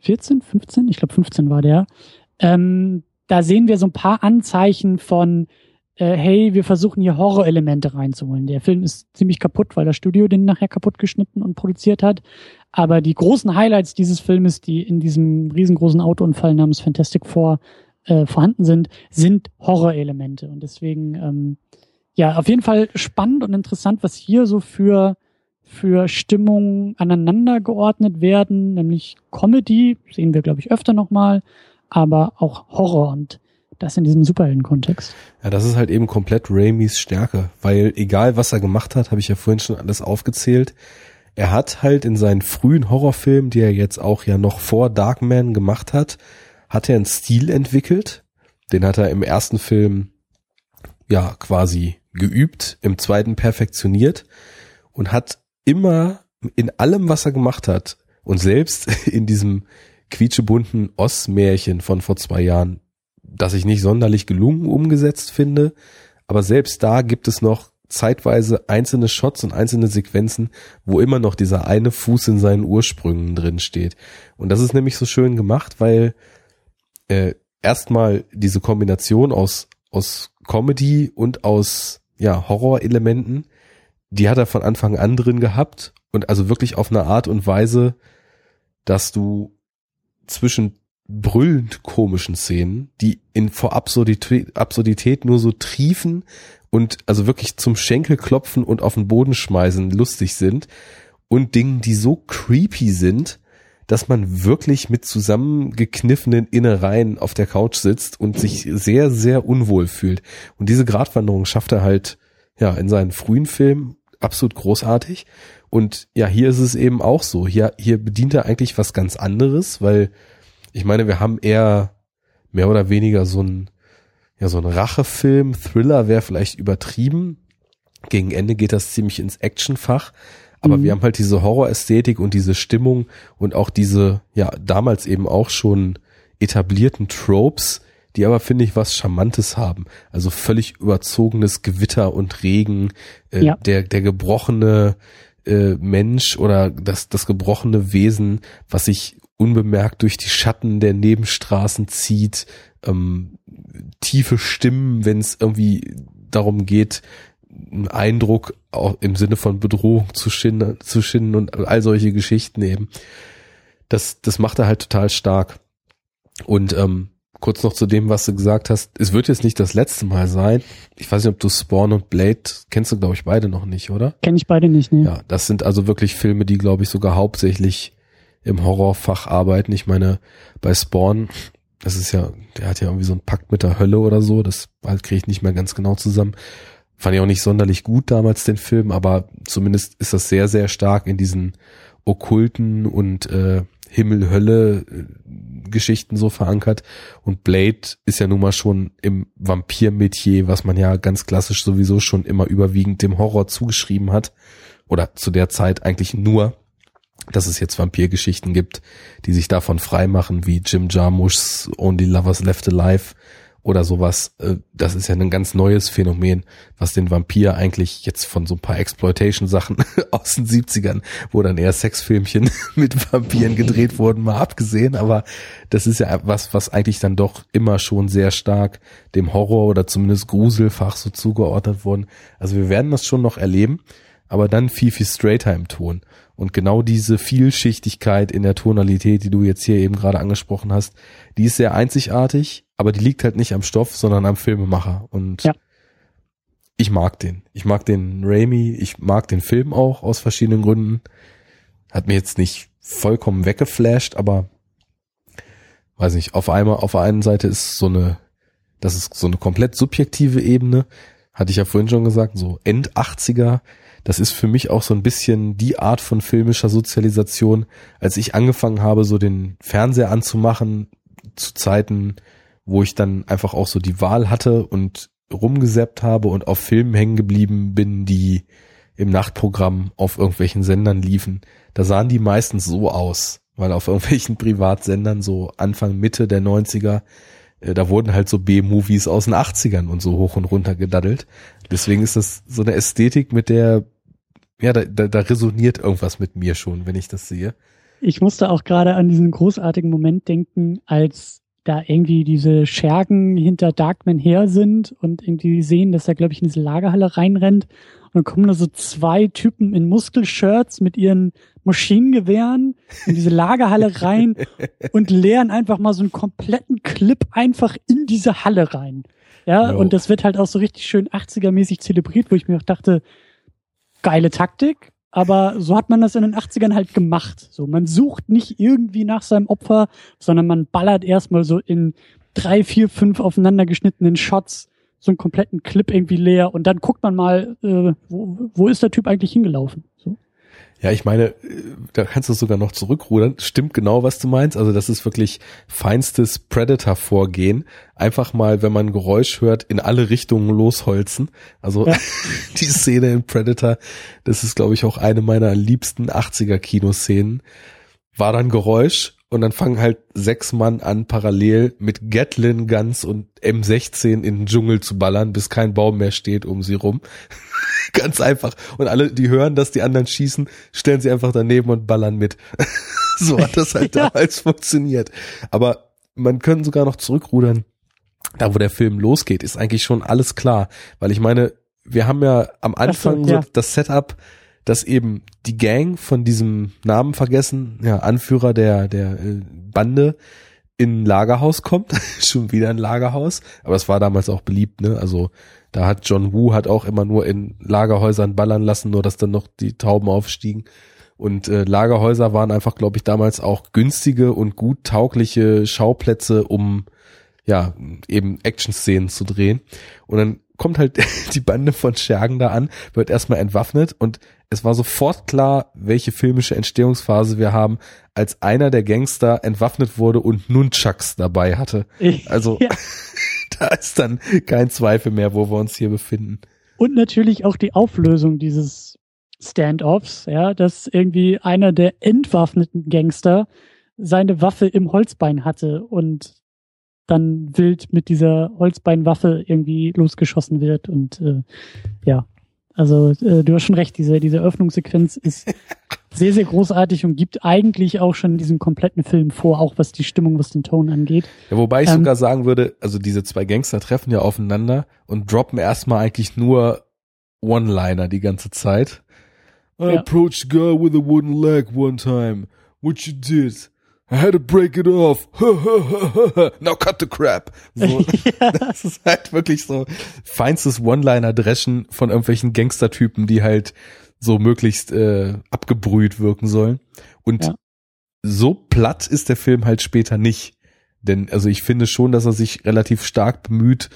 Speaker 2: 14, 15, ich glaube 15 war der. Ähm, da sehen wir so ein paar Anzeichen von, äh, hey, wir versuchen hier Horror-Elemente reinzuholen. Der Film ist ziemlich kaputt, weil das Studio den nachher kaputt geschnitten und produziert hat. Aber die großen Highlights dieses Filmes, die in diesem riesengroßen Autounfall namens Fantastic Four äh, vorhanden sind, sind Horrorelemente. Und deswegen, ähm, ja, auf jeden Fall spannend und interessant, was hier so für, für Stimmungen aneinander geordnet werden, nämlich Comedy, sehen wir, glaube ich, öfter nochmal, aber auch Horror und das in diesem Superhelden-Kontext.
Speaker 1: Ja, das ist halt eben komplett Raimis Stärke, weil egal was er gemacht hat, habe ich ja vorhin schon alles aufgezählt. Er hat halt in seinen frühen Horrorfilmen, die er jetzt auch ja noch vor Darkman gemacht hat, hat er einen Stil entwickelt. Den hat er im ersten Film ja quasi geübt, im zweiten perfektioniert und hat immer in allem, was er gemacht hat und selbst in diesem quietschebunten Oss-Märchen von vor zwei Jahren, das ich nicht sonderlich gelungen umgesetzt finde, aber selbst da gibt es noch zeitweise einzelne Shots und einzelne Sequenzen, wo immer noch dieser eine Fuß in seinen Ursprüngen drin steht. Und das ist nämlich so schön gemacht, weil äh, erstmal diese Kombination aus, aus Comedy und aus ja, Horrorelementen, die hat er von Anfang an drin gehabt und also wirklich auf eine Art und Weise, dass du zwischen brüllend komischen Szenen, die in vor Absurdität, Absurdität nur so triefen und also wirklich zum Schenkel klopfen und auf den Boden schmeißen lustig sind und Dingen, die so creepy sind, dass man wirklich mit zusammengekniffenen Innereien auf der Couch sitzt und sich sehr, sehr unwohl fühlt. Und diese Gratwanderung schafft er halt, ja, in seinen frühen Filmen absolut großartig. Und ja, hier ist es eben auch so. Hier, hier bedient er eigentlich was ganz anderes, weil ich meine, wir haben eher mehr oder weniger so ein, ja, so ein Rachefilm, Thriller wäre vielleicht übertrieben. Gegen Ende geht das ziemlich ins Actionfach. Aber mhm. wir haben halt diese Horrorästhetik und diese Stimmung und auch diese, ja, damals eben auch schon etablierten Tropes, die aber, finde ich, was Charmantes haben. Also völlig überzogenes Gewitter und Regen, äh, ja. der, der gebrochene äh, Mensch oder das, das gebrochene Wesen, was sich unbemerkt durch die Schatten der Nebenstraßen zieht, ähm, tiefe Stimmen, wenn es irgendwie darum geht, einen Eindruck auch im Sinne von Bedrohung zu schinden, zu schinden und all solche Geschichten eben. Das, das macht er halt total stark. Und ähm, kurz noch zu dem, was du gesagt hast. Es wird jetzt nicht das letzte Mal sein. Ich weiß nicht, ob du Spawn und Blade kennst du, glaube ich, beide noch nicht, oder?
Speaker 2: Kenn ich beide nicht, ne?
Speaker 1: Ja, das sind also wirklich Filme, die, glaube ich, sogar hauptsächlich im Horrorfach arbeiten. Ich meine, bei Spawn, das ist ja, der hat ja irgendwie so einen Pakt mit der Hölle oder so. Das kriege ich nicht mehr ganz genau zusammen. Fand ich auch nicht sonderlich gut damals den Film, aber zumindest ist das sehr, sehr stark in diesen okkulten und äh, Himmel-Hölle-Geschichten so verankert. Und Blade ist ja nun mal schon im Vampir-Metier, was man ja ganz klassisch sowieso schon immer überwiegend dem Horror zugeschrieben hat. Oder zu der Zeit eigentlich nur, dass es jetzt Vampirgeschichten gibt, die sich davon freimachen, wie Jim Jarmusch's Only Lovers Left Alive oder sowas. Äh, das ist ja ein ganz neues Phänomen, was den Vampir eigentlich jetzt von so ein paar Exploitation-Sachen aus den 70ern, wo dann eher Sexfilmchen mit Vampiren gedreht wurden, mal abgesehen. Aber das ist ja was, was eigentlich dann doch immer schon sehr stark dem Horror oder zumindest Gruselfach so zugeordnet wurden. Also wir werden das schon noch erleben, aber dann viel, viel straighter im Ton. Und genau diese Vielschichtigkeit in der Tonalität, die du jetzt hier eben gerade angesprochen hast, die ist sehr einzigartig, aber die liegt halt nicht am Stoff, sondern am Filmemacher. Und ja. ich mag den. Ich mag den Raimi, ich mag den Film auch aus verschiedenen Gründen. Hat mir jetzt nicht vollkommen weggeflasht, aber weiß nicht, auf einmal, auf der einen Seite ist so eine, das ist so eine komplett subjektive Ebene. hatte ich ja vorhin schon gesagt, so End 80er, das ist für mich auch so ein bisschen die Art von filmischer Sozialisation, als ich angefangen habe, so den Fernseher anzumachen, zu Zeiten, wo ich dann einfach auch so die Wahl hatte und rumgeseppt habe und auf Filmen hängen geblieben bin, die im Nachtprogramm auf irgendwelchen Sendern liefen. Da sahen die meistens so aus, weil auf irgendwelchen Privatsendern so Anfang, Mitte der 90er, äh, da wurden halt so B-Movies aus den 80ern und so hoch und runter gedaddelt. Deswegen ist das so eine Ästhetik, mit der, ja, da, da, da resoniert irgendwas mit mir schon, wenn ich das sehe.
Speaker 2: Ich musste auch gerade an diesen großartigen Moment denken, als da irgendwie diese Schergen hinter Darkman her sind und irgendwie sehen, dass er, glaube ich, in diese Lagerhalle reinrennt. Und dann kommen da so zwei Typen in Muskelshirts mit ihren Maschinengewehren in diese Lagerhalle rein und leeren einfach mal so einen kompletten Clip einfach in diese Halle rein. Ja, no. und das wird halt auch so richtig schön 80er-mäßig zelebriert, wo ich mir auch dachte, geile Taktik, aber so hat man das in den 80ern halt gemacht. So, man sucht nicht irgendwie nach seinem Opfer, sondern man ballert erstmal so in drei, vier, fünf aufeinander geschnittenen Shots so einen kompletten Clip irgendwie leer und dann guckt man mal, äh, wo, wo ist der Typ eigentlich hingelaufen. So.
Speaker 1: Ja, ich meine, äh, da kannst du sogar noch zurückrudern. Stimmt genau, was du meinst. Also das ist wirklich feinstes Predator-Vorgehen. Einfach mal, wenn man Geräusch hört, in alle Richtungen losholzen. Also ja. die Szene in Predator, das ist, glaube ich, auch eine meiner liebsten 80er-Kinoszenen. War dann Geräusch und dann fangen halt sechs Mann an, parallel mit Gatlin Guns und M16 in den Dschungel zu ballern, bis kein Baum mehr steht um sie rum. Ganz einfach. Und alle, die hören, dass die anderen schießen, stellen sie einfach daneben und ballern mit. so hat das halt ja. damals funktioniert. Aber man könnte sogar noch zurückrudern. Da, wo der Film losgeht, ist eigentlich schon alles klar. Weil ich meine, wir haben ja am Anfang so, ja. das Setup, dass eben die Gang von diesem Namen vergessen, ja, Anführer der, der äh, Bande in ein Lagerhaus kommt. Schon wieder ein Lagerhaus. Aber es war damals auch beliebt, ne? Also da hat John Woo hat auch immer nur in Lagerhäusern ballern lassen, nur dass dann noch die Tauben aufstiegen. Und äh, Lagerhäuser waren einfach, glaube ich, damals auch günstige und gut taugliche Schauplätze, um ja eben Action-Szenen zu drehen. Und dann kommt halt die Bande von Schergen da an, wird erstmal entwaffnet und es war sofort klar, welche filmische Entstehungsphase wir haben, als einer der Gangster entwaffnet wurde und Nunchucks dabei hatte. Also ja. da ist dann kein Zweifel mehr, wo wir uns hier befinden.
Speaker 2: Und natürlich auch die Auflösung dieses Standoffs, ja, dass irgendwie einer der entwaffneten Gangster seine Waffe im Holzbein hatte und dann wild mit dieser Holzbeinwaffe irgendwie losgeschossen wird und äh, ja, also äh, du hast schon recht, diese, diese Öffnungssequenz ist sehr, sehr großartig und gibt eigentlich auch schon diesen kompletten Film vor, auch was die Stimmung, was den Ton angeht.
Speaker 1: Ja, wobei ich ähm, sogar sagen würde, also diese zwei Gangster treffen ja aufeinander und droppen erstmal eigentlich nur One-Liner die ganze Zeit. I ja. approached a girl with a wooden leg one time. What you did? I had to break it off. Now cut the crap. So, ja. Das ist halt wirklich so feinstes One-Liner-Dreschen von irgendwelchen Gangstertypen, die halt so möglichst äh, abgebrüht wirken sollen. Und ja. so platt ist der Film halt später nicht. Denn also ich finde schon, dass er sich relativ stark bemüht,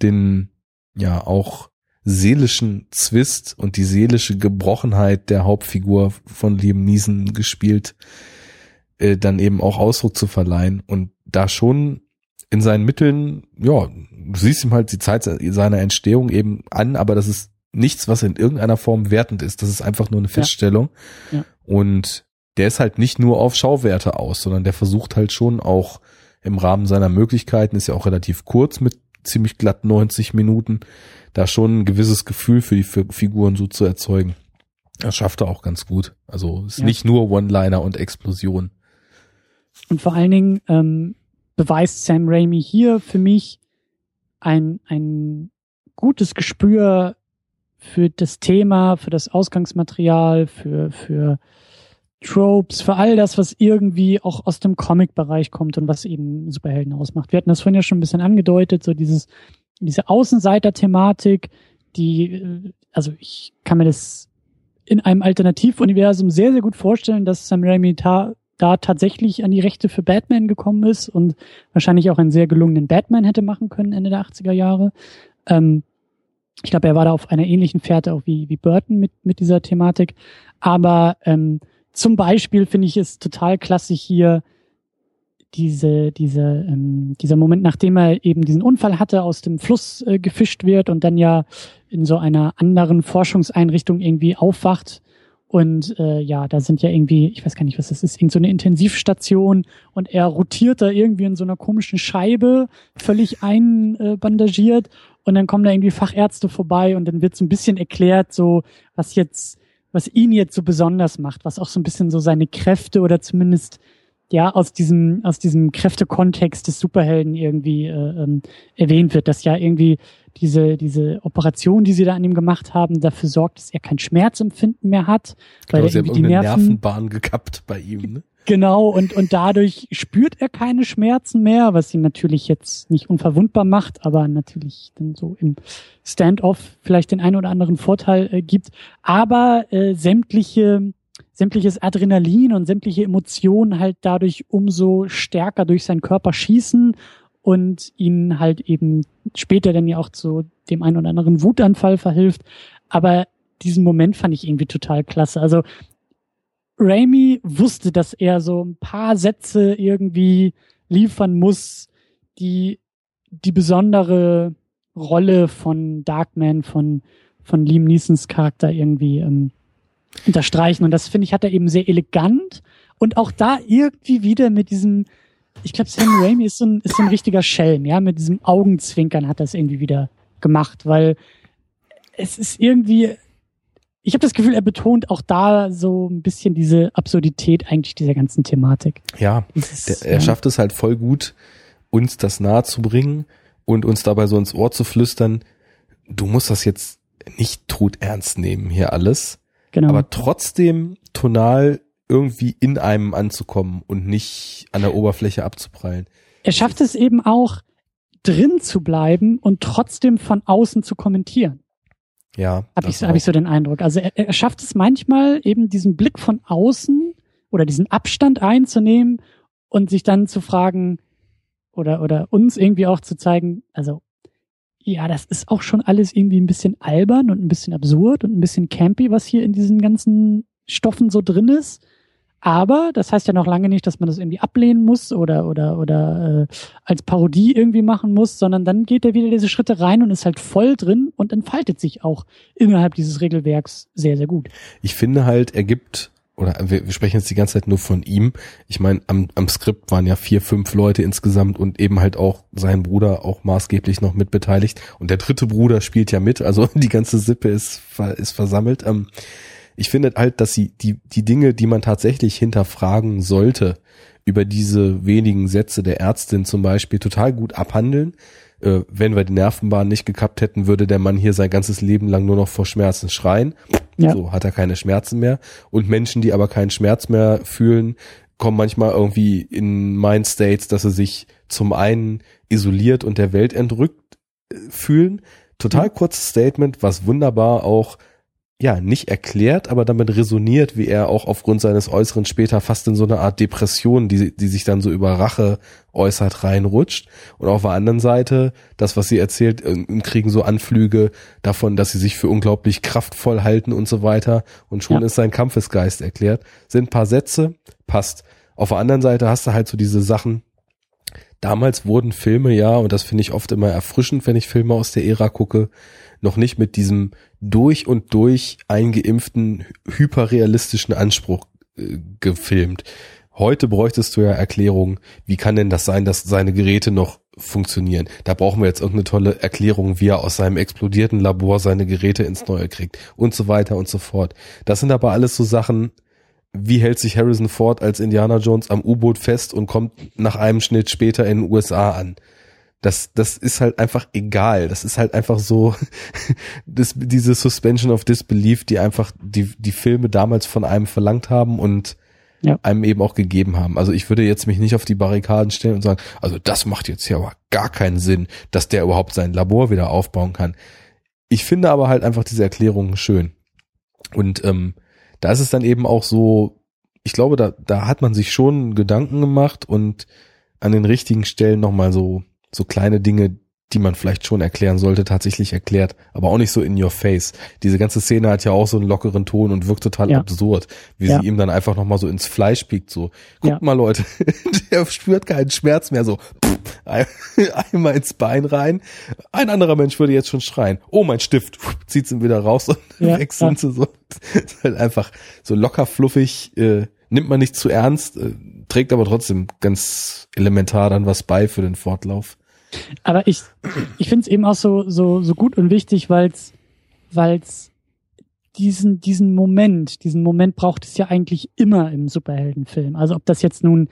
Speaker 1: den ja auch seelischen Zwist und die seelische Gebrochenheit der Hauptfigur von Liam Neeson gespielt äh, dann eben auch Ausdruck zu verleihen und da schon in seinen Mitteln, ja, du siehst ihm halt die Zeit seiner Entstehung eben an, aber das ist nichts, was in irgendeiner Form wertend ist. Das ist einfach nur eine Feststellung. Ja. Ja. Und der ist halt nicht nur auf Schauwerte aus, sondern der versucht halt schon auch im Rahmen seiner Möglichkeiten, ist ja auch relativ kurz mit ziemlich glatt 90 Minuten, da schon ein gewisses Gefühl für die Figuren so zu erzeugen. Das schafft er auch ganz gut. Also ist ja. nicht nur One-Liner und Explosion.
Speaker 2: Und vor allen Dingen ähm, beweist Sam Raimi hier für mich ein, ein gutes Gespür für das Thema, für das Ausgangsmaterial, für, für Tropes, für all das, was irgendwie auch aus dem Comic-Bereich kommt und was eben Superhelden ausmacht. Wir hatten das vorhin ja schon ein bisschen angedeutet, so dieses, diese Außenseiter-Thematik, die, äh, also ich kann mir das in einem Alternativuniversum sehr, sehr gut vorstellen, dass Sam Raimi da da tatsächlich an die Rechte für Batman gekommen ist und wahrscheinlich auch einen sehr gelungenen Batman hätte machen können Ende der 80er Jahre. Ähm, Ich glaube, er war da auf einer ähnlichen Fährte auch wie, wie Burton mit, mit dieser Thematik. Aber ähm, zum Beispiel finde ich es total klasse hier, diese, diese, ähm, dieser Moment, nachdem er eben diesen Unfall hatte, aus dem Fluss äh, gefischt wird und dann ja in so einer anderen Forschungseinrichtung irgendwie aufwacht. Und äh, ja, da sind ja irgendwie, ich weiß gar nicht, was das ist, irgend so eine Intensivstation und er rotiert da irgendwie in so einer komischen Scheibe, völlig einbandagiert. Und dann kommen da irgendwie Fachärzte vorbei und dann wird so ein bisschen erklärt, so was jetzt, was ihn jetzt so besonders macht, was auch so ein bisschen so seine Kräfte oder zumindest ja aus diesem aus diesem Kräftekontext des Superhelden irgendwie äh, ähm, erwähnt wird, dass ja irgendwie diese diese Operation, die sie da an ihm gemacht haben, dafür sorgt, dass er kein Schmerzempfinden mehr hat,
Speaker 1: weil genau, er irgendwie die Nerven, Nervenbahn gekappt bei ihm. Ne?
Speaker 2: Genau und und dadurch spürt er keine Schmerzen mehr, was ihn natürlich jetzt nicht unverwundbar macht, aber natürlich dann so im Standoff vielleicht den einen oder anderen Vorteil äh, gibt. Aber äh, sämtliche sämtliches Adrenalin und sämtliche Emotionen halt dadurch umso stärker durch seinen Körper schießen und ihn halt eben später dann ja auch zu dem einen oder anderen Wutanfall verhilft. Aber diesen Moment fand ich irgendwie total klasse. Also Raimi wusste, dass er so ein paar Sätze irgendwie liefern muss, die die besondere Rolle von Darkman, von, von Liam Neesons Charakter irgendwie ähm, unterstreichen. Und das finde ich, hat er eben sehr elegant und auch da irgendwie wieder mit diesem, ich glaube, Sam Raimi ist so, ein, ist so ein richtiger Schelm, ja, mit diesem Augenzwinkern hat er es irgendwie wieder gemacht, weil es ist irgendwie, ich habe das Gefühl, er betont auch da so ein bisschen diese Absurdität eigentlich dieser ganzen Thematik.
Speaker 1: Ja, ist, der, er ja. schafft es halt voll gut, uns das nahe zu bringen und uns dabei so ins Ohr zu flüstern, du musst das jetzt nicht tot ernst nehmen hier alles. Genau. Aber trotzdem tonal irgendwie in einem anzukommen und nicht an der Oberfläche abzuprallen.
Speaker 2: Er schafft es eben auch, drin zu bleiben und trotzdem von außen zu kommentieren.
Speaker 1: Ja.
Speaker 2: Habe ich, hab ich so den Eindruck. Also er, er schafft es manchmal eben diesen Blick von außen oder diesen Abstand einzunehmen und sich dann zu fragen oder, oder uns irgendwie auch zu zeigen, also ja, das ist auch schon alles irgendwie ein bisschen albern und ein bisschen absurd und ein bisschen campy, was hier in diesen ganzen Stoffen so drin ist. Aber das heißt ja noch lange nicht, dass man das irgendwie ablehnen muss oder oder oder äh, als Parodie irgendwie machen muss, sondern dann geht er wieder diese Schritte rein und ist halt voll drin und entfaltet sich auch innerhalb dieses Regelwerks sehr sehr gut.
Speaker 1: Ich finde halt, er gibt oder wir, wir sprechen jetzt die ganze Zeit nur von ihm. Ich meine, am, am Skript waren ja vier, fünf Leute insgesamt und eben halt auch sein Bruder auch maßgeblich noch mit beteiligt. Und der dritte Bruder spielt ja mit, also die ganze Sippe ist, ist versammelt. Ähm, ich finde halt, dass sie die, die Dinge, die man tatsächlich hinterfragen sollte, über diese wenigen Sätze der Ärztin zum Beispiel total gut abhandeln. Äh, wenn wir die Nervenbahn nicht gekappt hätten, würde der Mann hier sein ganzes Leben lang nur noch vor Schmerzen schreien. Ja. So hat er keine Schmerzen mehr. Und Menschen, die aber keinen Schmerz mehr fühlen, kommen manchmal irgendwie in Mind States, dass sie sich zum einen isoliert und der Welt entrückt äh, fühlen. Total kurzes Statement, was wunderbar auch ja, nicht erklärt, aber damit resoniert, wie er auch aufgrund seines Äußeren später fast in so eine Art Depression, die, die sich dann so über Rache äußert, reinrutscht. Und auf der anderen Seite, das, was sie erzählt, kriegen so Anflüge davon, dass sie sich für unglaublich kraftvoll halten und so weiter. Und schon ja. ist sein Kampfesgeist erklärt. Sind paar Sätze, passt. Auf der anderen Seite hast du halt so diese Sachen, Damals wurden Filme ja, und das finde ich oft immer erfrischend, wenn ich Filme aus der Ära gucke, noch nicht mit diesem durch und durch eingeimpften, hyperrealistischen Anspruch äh, gefilmt. Heute bräuchtest du ja Erklärungen, wie kann denn das sein, dass seine Geräte noch funktionieren? Da brauchen wir jetzt irgendeine tolle Erklärung, wie er aus seinem explodierten Labor seine Geräte ins Neue kriegt und so weiter und so fort. Das sind aber alles so Sachen, wie hält sich Harrison Ford als Indiana Jones am U-Boot fest und kommt nach einem Schnitt später in den USA an? Das, das ist halt einfach egal. Das ist halt einfach so, das, diese Suspension of Disbelief, die einfach die, die Filme damals von einem verlangt haben und ja. einem eben auch gegeben haben. Also ich würde jetzt mich nicht auf die Barrikaden stellen und sagen, also das macht jetzt ja aber gar keinen Sinn, dass der überhaupt sein Labor wieder aufbauen kann. Ich finde aber halt einfach diese Erklärungen schön. Und ähm, da ist es dann eben auch so, ich glaube, da, da hat man sich schon Gedanken gemacht und an den richtigen Stellen nochmal so, so kleine Dinge die man vielleicht schon erklären sollte, tatsächlich erklärt, aber auch nicht so in your face. Diese ganze Szene hat ja auch so einen lockeren Ton und wirkt total ja. absurd, wie ja. sie ihm dann einfach nochmal so ins Fleisch piekt, so, guck ja. mal Leute, der spürt keinen Schmerz mehr, so, pff, einmal ins Bein rein. Ein anderer Mensch würde jetzt schon schreien, oh mein Stift, zieht's ihm wieder raus und weg sind sie so. ist halt einfach so locker fluffig, äh, nimmt man nicht zu ernst, äh, trägt aber trotzdem ganz elementar dann was bei für den Fortlauf.
Speaker 2: Aber ich, ich finde es eben auch so, so, so gut und wichtig, weil es weil's diesen, diesen Moment, diesen Moment braucht es ja eigentlich immer im Superheldenfilm. Also ob das jetzt nun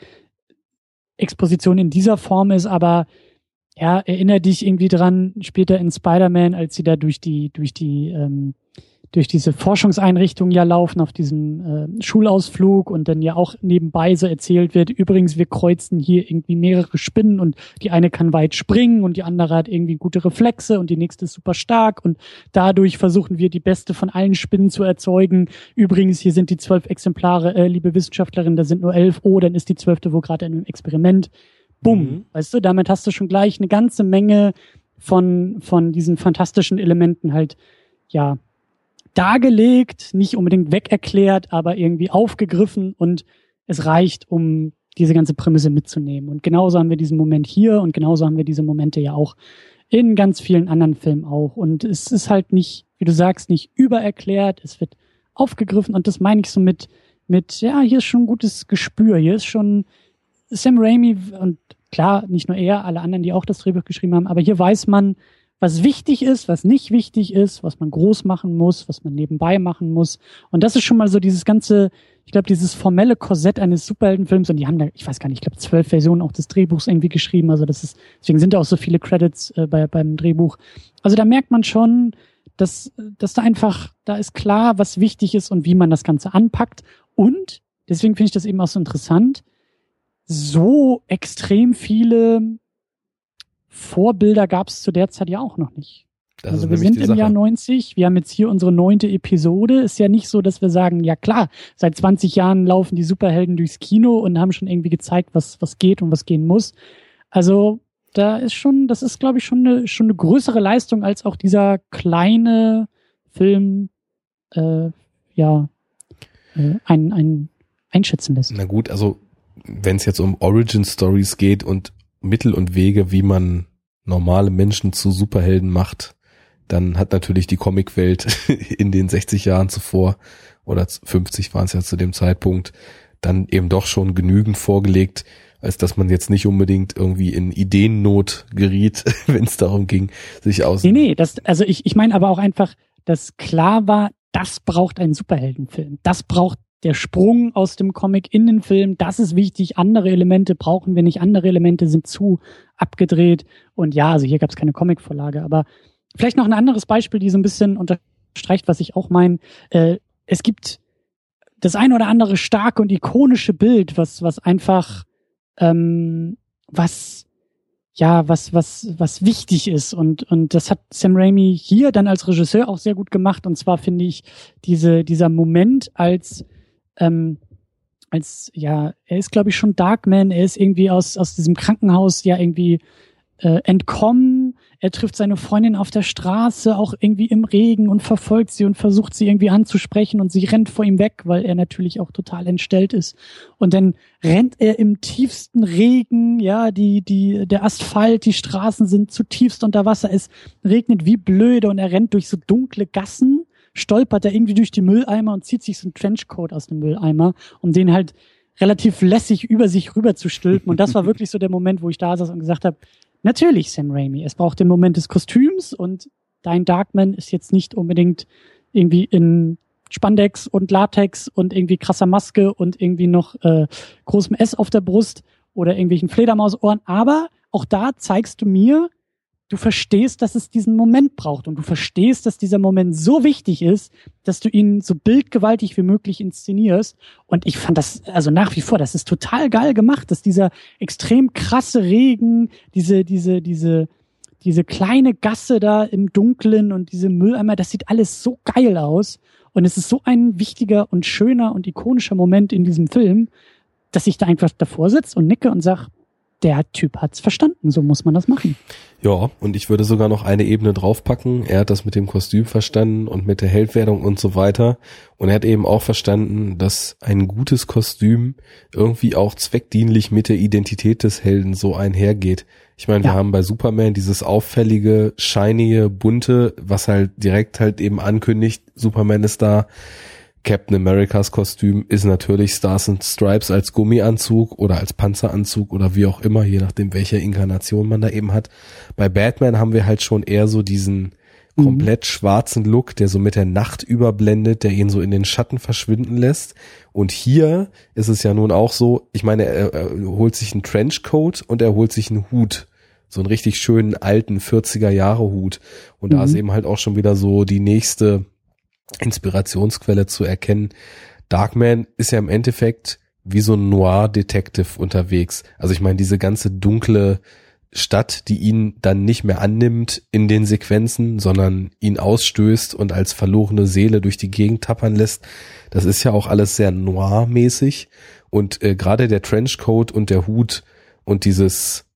Speaker 2: Exposition in dieser Form ist, aber ja, erinnere dich irgendwie dran, später in Spider-Man, als sie da durch die, durch die ähm, durch diese Forschungseinrichtung ja laufen auf diesem äh, Schulausflug und dann ja auch nebenbei so erzählt wird, übrigens, wir kreuzen hier irgendwie mehrere Spinnen und die eine kann weit springen und die andere hat irgendwie gute Reflexe und die nächste ist super stark und dadurch versuchen wir die beste von allen Spinnen zu erzeugen. Übrigens, hier sind die zwölf Exemplare, äh, liebe Wissenschaftlerin, da sind nur elf. Oh, dann ist die zwölfte wohl gerade in einem Experiment. Bumm, mhm. weißt du, damit hast du schon gleich eine ganze Menge von, von diesen fantastischen Elementen halt, ja, dargelegt, nicht unbedingt wegerklärt, aber irgendwie aufgegriffen und es reicht, um diese ganze Prämisse mitzunehmen. Und genauso haben wir diesen Moment hier und genauso haben wir diese Momente ja auch in ganz vielen anderen Filmen auch. Und es ist halt nicht, wie du sagst, nicht übererklärt, es wird aufgegriffen und das meine ich so mit, mit, ja, hier ist schon ein gutes Gespür, hier ist schon Sam Raimi und klar, nicht nur er, alle anderen, die auch das Drehbuch geschrieben haben, aber hier weiß man, was wichtig ist, was nicht wichtig ist, was man groß machen muss, was man nebenbei machen muss. Und das ist schon mal so dieses ganze, ich glaube, dieses formelle Korsett eines Superheldenfilms. Und die haben da, ich weiß gar nicht, ich glaube, zwölf Versionen auch des Drehbuchs irgendwie geschrieben. Also das ist, deswegen sind da auch so viele Credits äh, bei, beim Drehbuch. Also da merkt man schon, dass, dass da einfach, da ist klar, was wichtig ist und wie man das Ganze anpackt. Und deswegen finde ich das eben auch so interessant. So extrem viele Vorbilder gab es zu der Zeit ja auch noch nicht. Das also wir sind im Sache. Jahr 90, wir haben jetzt hier unsere neunte Episode. Ist ja nicht so, dass wir sagen, ja klar, seit 20 Jahren laufen die Superhelden durchs Kino und haben schon irgendwie gezeigt, was, was geht und was gehen muss. Also da ist schon, das ist, glaube ich, schon eine, schon eine größere Leistung, als auch dieser kleine Film äh, ja äh, ein, ein einschätzen lässt.
Speaker 1: Na gut, also wenn es jetzt um Origin Stories geht und Mittel und Wege, wie man normale Menschen zu Superhelden macht, dann hat natürlich die Comicwelt in den 60 Jahren zuvor oder 50 waren es ja zu dem Zeitpunkt dann eben doch schon genügend vorgelegt, als dass man jetzt nicht unbedingt irgendwie in Ideennot geriet, wenn es darum ging, sich aus.
Speaker 2: Nee, nee, das, also ich, ich meine aber auch einfach, dass klar war, das braucht einen Superheldenfilm. Das braucht der Sprung aus dem Comic in den Film, das ist wichtig. Andere Elemente brauchen wir nicht. Andere Elemente sind zu abgedreht. Und ja, also hier gab es keine Comicvorlage. Aber vielleicht noch ein anderes Beispiel, die so ein bisschen unterstreicht, was ich auch meine. Äh, es gibt das ein oder andere starke und ikonische Bild, was, was einfach, ähm, was, ja, was, was, was wichtig ist. Und, und das hat Sam Raimi hier dann als Regisseur auch sehr gut gemacht. Und zwar finde ich diese, dieser Moment, als ähm, als, ja, er ist, glaube ich, schon Darkman, er ist irgendwie aus, aus diesem Krankenhaus ja irgendwie äh, entkommen. Er trifft seine Freundin auf der Straße, auch irgendwie im Regen und verfolgt sie und versucht sie irgendwie anzusprechen. Und sie rennt vor ihm weg, weil er natürlich auch total entstellt ist. Und dann rennt er im tiefsten Regen, ja, die, die, der Asphalt, die Straßen sind zutiefst unter Wasser, es regnet wie blöde und er rennt durch so dunkle Gassen stolpert er irgendwie durch die Mülleimer und zieht sich so einen Trenchcoat aus dem Mülleimer, um den halt relativ lässig über sich rüber zu stülpen. Und das war wirklich so der Moment, wo ich da saß und gesagt habe, natürlich Sam Raimi, es braucht den Moment des Kostüms und dein Darkman ist jetzt nicht unbedingt irgendwie in Spandex und Latex und irgendwie krasser Maske und irgendwie noch äh, großem S auf der Brust oder irgendwelchen Fledermausohren. Aber auch da zeigst du mir, du verstehst, dass es diesen Moment braucht und du verstehst, dass dieser Moment so wichtig ist, dass du ihn so bildgewaltig wie möglich inszenierst. Und ich fand das, also nach wie vor, das ist total geil gemacht, dass dieser extrem krasse Regen, diese, diese, diese, diese kleine Gasse da im Dunkeln und diese Mülleimer, das sieht alles so geil aus. Und es ist so ein wichtiger und schöner und ikonischer Moment in diesem Film, dass ich da einfach davor sitze und nicke und sag, der Typ hat's verstanden, so muss man das machen.
Speaker 1: Ja, und ich würde sogar noch eine Ebene draufpacken. Er hat das mit dem Kostüm verstanden und mit der Heldwerdung und so weiter. Und er hat eben auch verstanden, dass ein gutes Kostüm irgendwie auch zweckdienlich mit der Identität des Helden so einhergeht. Ich meine, ja. wir haben bei Superman dieses auffällige, shiny, bunte, was halt direkt halt eben ankündigt, Superman ist da. Captain Americas Kostüm ist natürlich Stars and Stripes als Gummianzug oder als Panzeranzug oder wie auch immer, je nachdem welche Inkarnation man da eben hat. Bei Batman haben wir halt schon eher so diesen mhm. komplett schwarzen Look, der so mit der Nacht überblendet, der ihn so in den Schatten verschwinden lässt. Und hier ist es ja nun auch so, ich meine, er, er holt sich einen Trenchcoat und er holt sich einen Hut. So einen richtig schönen alten 40er Jahre Hut. Und mhm. da ist eben halt auch schon wieder so die nächste Inspirationsquelle zu erkennen. Darkman ist ja im Endeffekt wie so ein Noir-Detective unterwegs. Also ich meine, diese ganze dunkle Stadt, die ihn dann nicht mehr annimmt in den Sequenzen, sondern ihn ausstößt und als verlorene Seele durch die Gegend tappern lässt. Das ist ja auch alles sehr noir-mäßig. Und äh, gerade der Trenchcoat und der Hut und dieses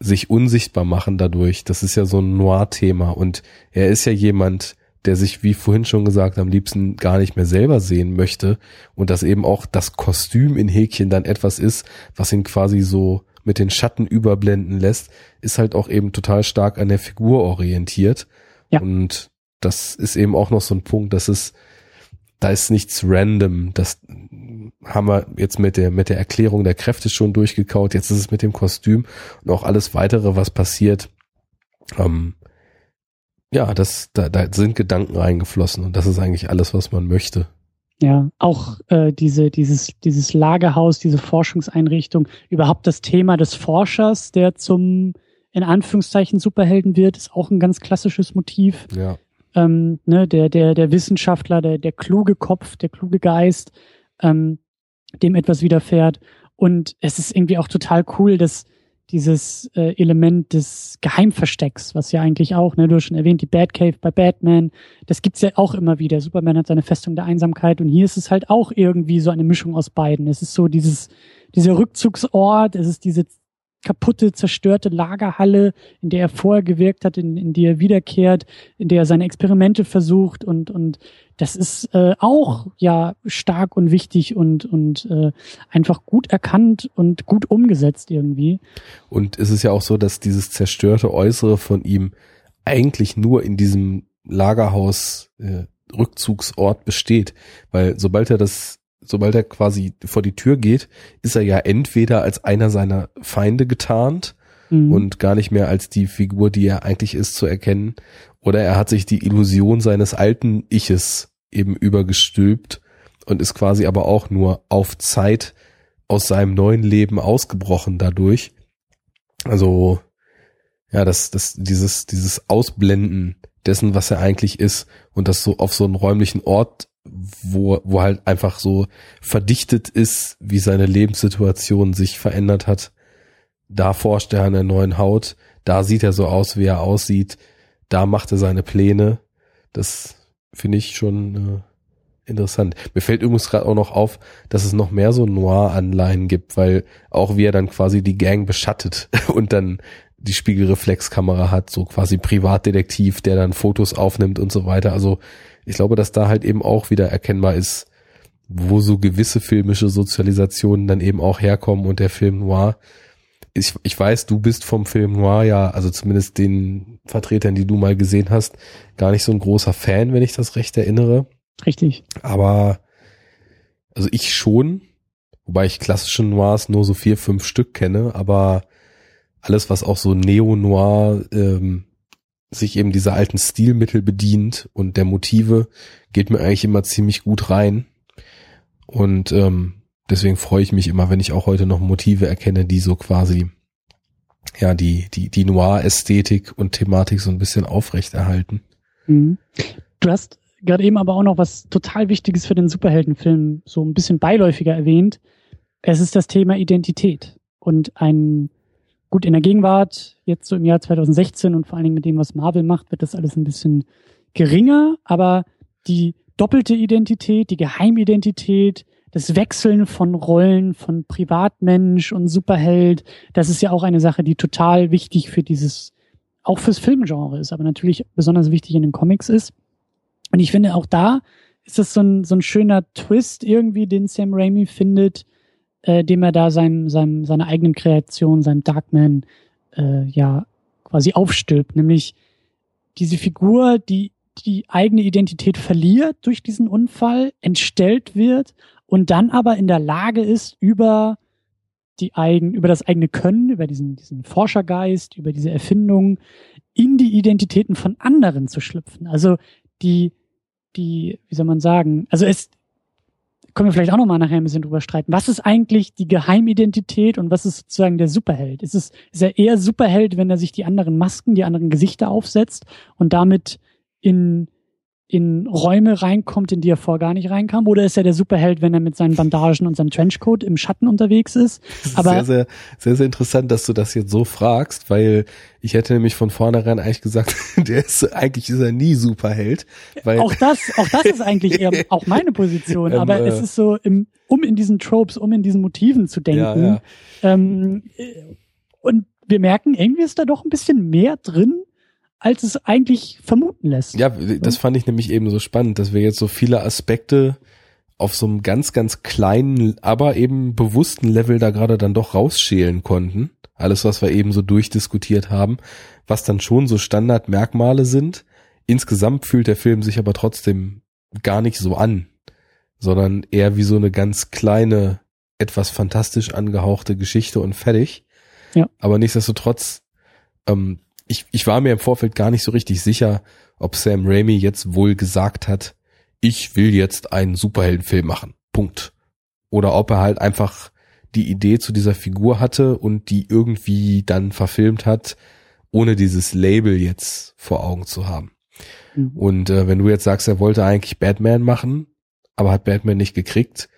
Speaker 1: sich unsichtbar machen dadurch, das ist ja so ein Noir-Thema. Und er ist ja jemand, der sich, wie vorhin schon gesagt, am liebsten gar nicht mehr selber sehen möchte und dass eben auch das Kostüm in Häkchen dann etwas ist, was ihn quasi so mit den Schatten überblenden lässt, ist halt auch eben total stark an der Figur orientiert. Ja. Und das ist eben auch noch so ein Punkt, dass es, da ist nichts random. Das haben wir jetzt mit der, mit der Erklärung der Kräfte schon durchgekaut. Jetzt ist es mit dem Kostüm und auch alles weitere, was passiert. Ähm, ja, das, da, da sind Gedanken reingeflossen und das ist eigentlich alles, was man möchte.
Speaker 2: Ja, auch äh, diese, dieses, dieses Lagerhaus, diese Forschungseinrichtung, überhaupt das Thema des Forschers, der zum in Anführungszeichen Superhelden wird, ist auch ein ganz klassisches Motiv.
Speaker 1: Ja.
Speaker 2: Ähm, ne, der, der, der Wissenschaftler, der, der kluge Kopf, der kluge Geist, ähm, dem etwas widerfährt. Und es ist irgendwie auch total cool, dass dieses äh, Element des Geheimverstecks, was ja eigentlich auch, ne, du hast schon erwähnt, die Batcave bei Batman, das gibt's ja auch immer wieder. Superman hat seine Festung der Einsamkeit und hier ist es halt auch irgendwie so eine Mischung aus beiden. Es ist so dieses, dieser Rückzugsort, es ist diese kaputte, zerstörte Lagerhalle, in der er vorher gewirkt hat, in, in die er wiederkehrt, in der er seine Experimente versucht und, und das ist äh, auch ja stark und wichtig und, und äh, einfach gut erkannt und gut umgesetzt irgendwie.
Speaker 1: Und es ist ja auch so, dass dieses zerstörte Äußere von ihm eigentlich nur in diesem Lagerhaus äh, Rückzugsort besteht, weil sobald er das sobald er quasi vor die Tür geht, ist er ja entweder als einer seiner Feinde getarnt mhm. und gar nicht mehr als die Figur, die er eigentlich ist, zu erkennen, oder er hat sich die Illusion seines alten Iches eben übergestülpt und ist quasi aber auch nur auf Zeit aus seinem neuen Leben ausgebrochen dadurch. Also, ja, das, das, dieses, dieses Ausblenden dessen, was er eigentlich ist und das so auf so einen räumlichen Ort wo, wo halt einfach so verdichtet ist, wie seine Lebenssituation sich verändert hat. Da forscht er an der neuen Haut, da sieht er so aus, wie er aussieht, da macht er seine Pläne. Das finde ich schon äh, interessant. Mir fällt übrigens gerade auch noch auf, dass es noch mehr so Noir-Anleihen gibt, weil auch wie er dann quasi die Gang beschattet und dann die Spiegelreflexkamera hat, so quasi Privatdetektiv, der dann Fotos aufnimmt und so weiter. Also ich glaube, dass da halt eben auch wieder erkennbar ist, wo so gewisse filmische Sozialisationen dann eben auch herkommen und der Film Noir. Ich, ich weiß, du bist vom Film Noir ja, also zumindest den Vertretern, die du mal gesehen hast, gar nicht so ein großer Fan, wenn ich das recht erinnere.
Speaker 2: Richtig.
Speaker 1: Aber, also ich schon, wobei ich klassische Noirs nur so vier, fünf Stück kenne, aber alles, was auch so Neo-Noir ähm, sich eben dieser alten Stilmittel bedient und der Motive geht mir eigentlich immer ziemlich gut rein. Und ähm, deswegen freue ich mich immer, wenn ich auch heute noch Motive erkenne, die so quasi ja die die die Noir-Ästhetik und Thematik so ein bisschen aufrechterhalten.
Speaker 2: Mhm. Du hast gerade eben aber auch noch was total Wichtiges für den Superheldenfilm so ein bisschen beiläufiger erwähnt. Es ist das Thema Identität und ein Gut, in der Gegenwart, jetzt so im Jahr 2016 und vor allen Dingen mit dem, was Marvel macht, wird das alles ein bisschen geringer, aber die doppelte Identität, die Geheimidentität, das Wechseln von Rollen von Privatmensch und Superheld, das ist ja auch eine Sache, die total wichtig für dieses, auch fürs Filmgenre ist, aber natürlich besonders wichtig in den Comics ist. Und ich finde auch da ist das so ein, so ein schöner Twist irgendwie, den Sam Raimi findet, äh, dem er da seinem, seinem, seiner eigenen Kreation, seinem Darkman, äh, ja, quasi aufstülpt, nämlich diese Figur, die die eigene Identität verliert durch diesen Unfall, entstellt wird und dann aber in der Lage ist, über die eigen, über das eigene Können, über diesen, diesen Forschergeist, über diese Erfindung in die Identitäten von anderen zu schlüpfen. Also die, die, wie soll man sagen, also es, können wir vielleicht auch nochmal nachher ein bisschen drüber streiten. Was ist eigentlich die Geheimidentität und was ist sozusagen der Superheld? Ist es, ist er eher Superheld, wenn er sich die anderen Masken, die anderen Gesichter aufsetzt und damit in, in Räume reinkommt, in die er vorher gar nicht reinkam? Oder ist er der Superheld, wenn er mit seinen Bandagen und seinem Trenchcoat im Schatten unterwegs ist?
Speaker 1: ist Aber sehr, sehr, sehr, sehr interessant, dass du das jetzt so fragst, weil ich hätte nämlich von vornherein eigentlich gesagt, der ist, eigentlich ist er nie Superheld. Weil
Speaker 2: auch das, auch das ist eigentlich eher auch meine Position. Ähm, Aber äh, es ist so, im, um in diesen Tropes, um in diesen Motiven zu denken. Ja, ja. Ähm, und wir merken, irgendwie ist da doch ein bisschen mehr drin, als es eigentlich vermuten lässt.
Speaker 1: Ja, das fand ich nämlich eben so spannend, dass wir jetzt so viele Aspekte auf so einem ganz, ganz kleinen, aber eben bewussten Level da gerade dann doch rausschälen konnten. Alles, was wir eben so durchdiskutiert haben, was dann schon so Standardmerkmale sind. Insgesamt fühlt der Film sich aber trotzdem gar nicht so an, sondern eher wie so eine ganz kleine, etwas fantastisch angehauchte Geschichte und fertig. Ja. Aber nichtsdestotrotz ähm, ich, ich war mir im Vorfeld gar nicht so richtig sicher, ob Sam Raimi jetzt wohl gesagt hat, ich will jetzt einen Superheldenfilm machen. Punkt. Oder ob er halt einfach die Idee zu dieser Figur hatte und die irgendwie dann verfilmt hat, ohne dieses Label jetzt vor Augen zu haben. Mhm. Und äh, wenn du jetzt sagst, er wollte eigentlich Batman machen, aber hat Batman nicht gekriegt,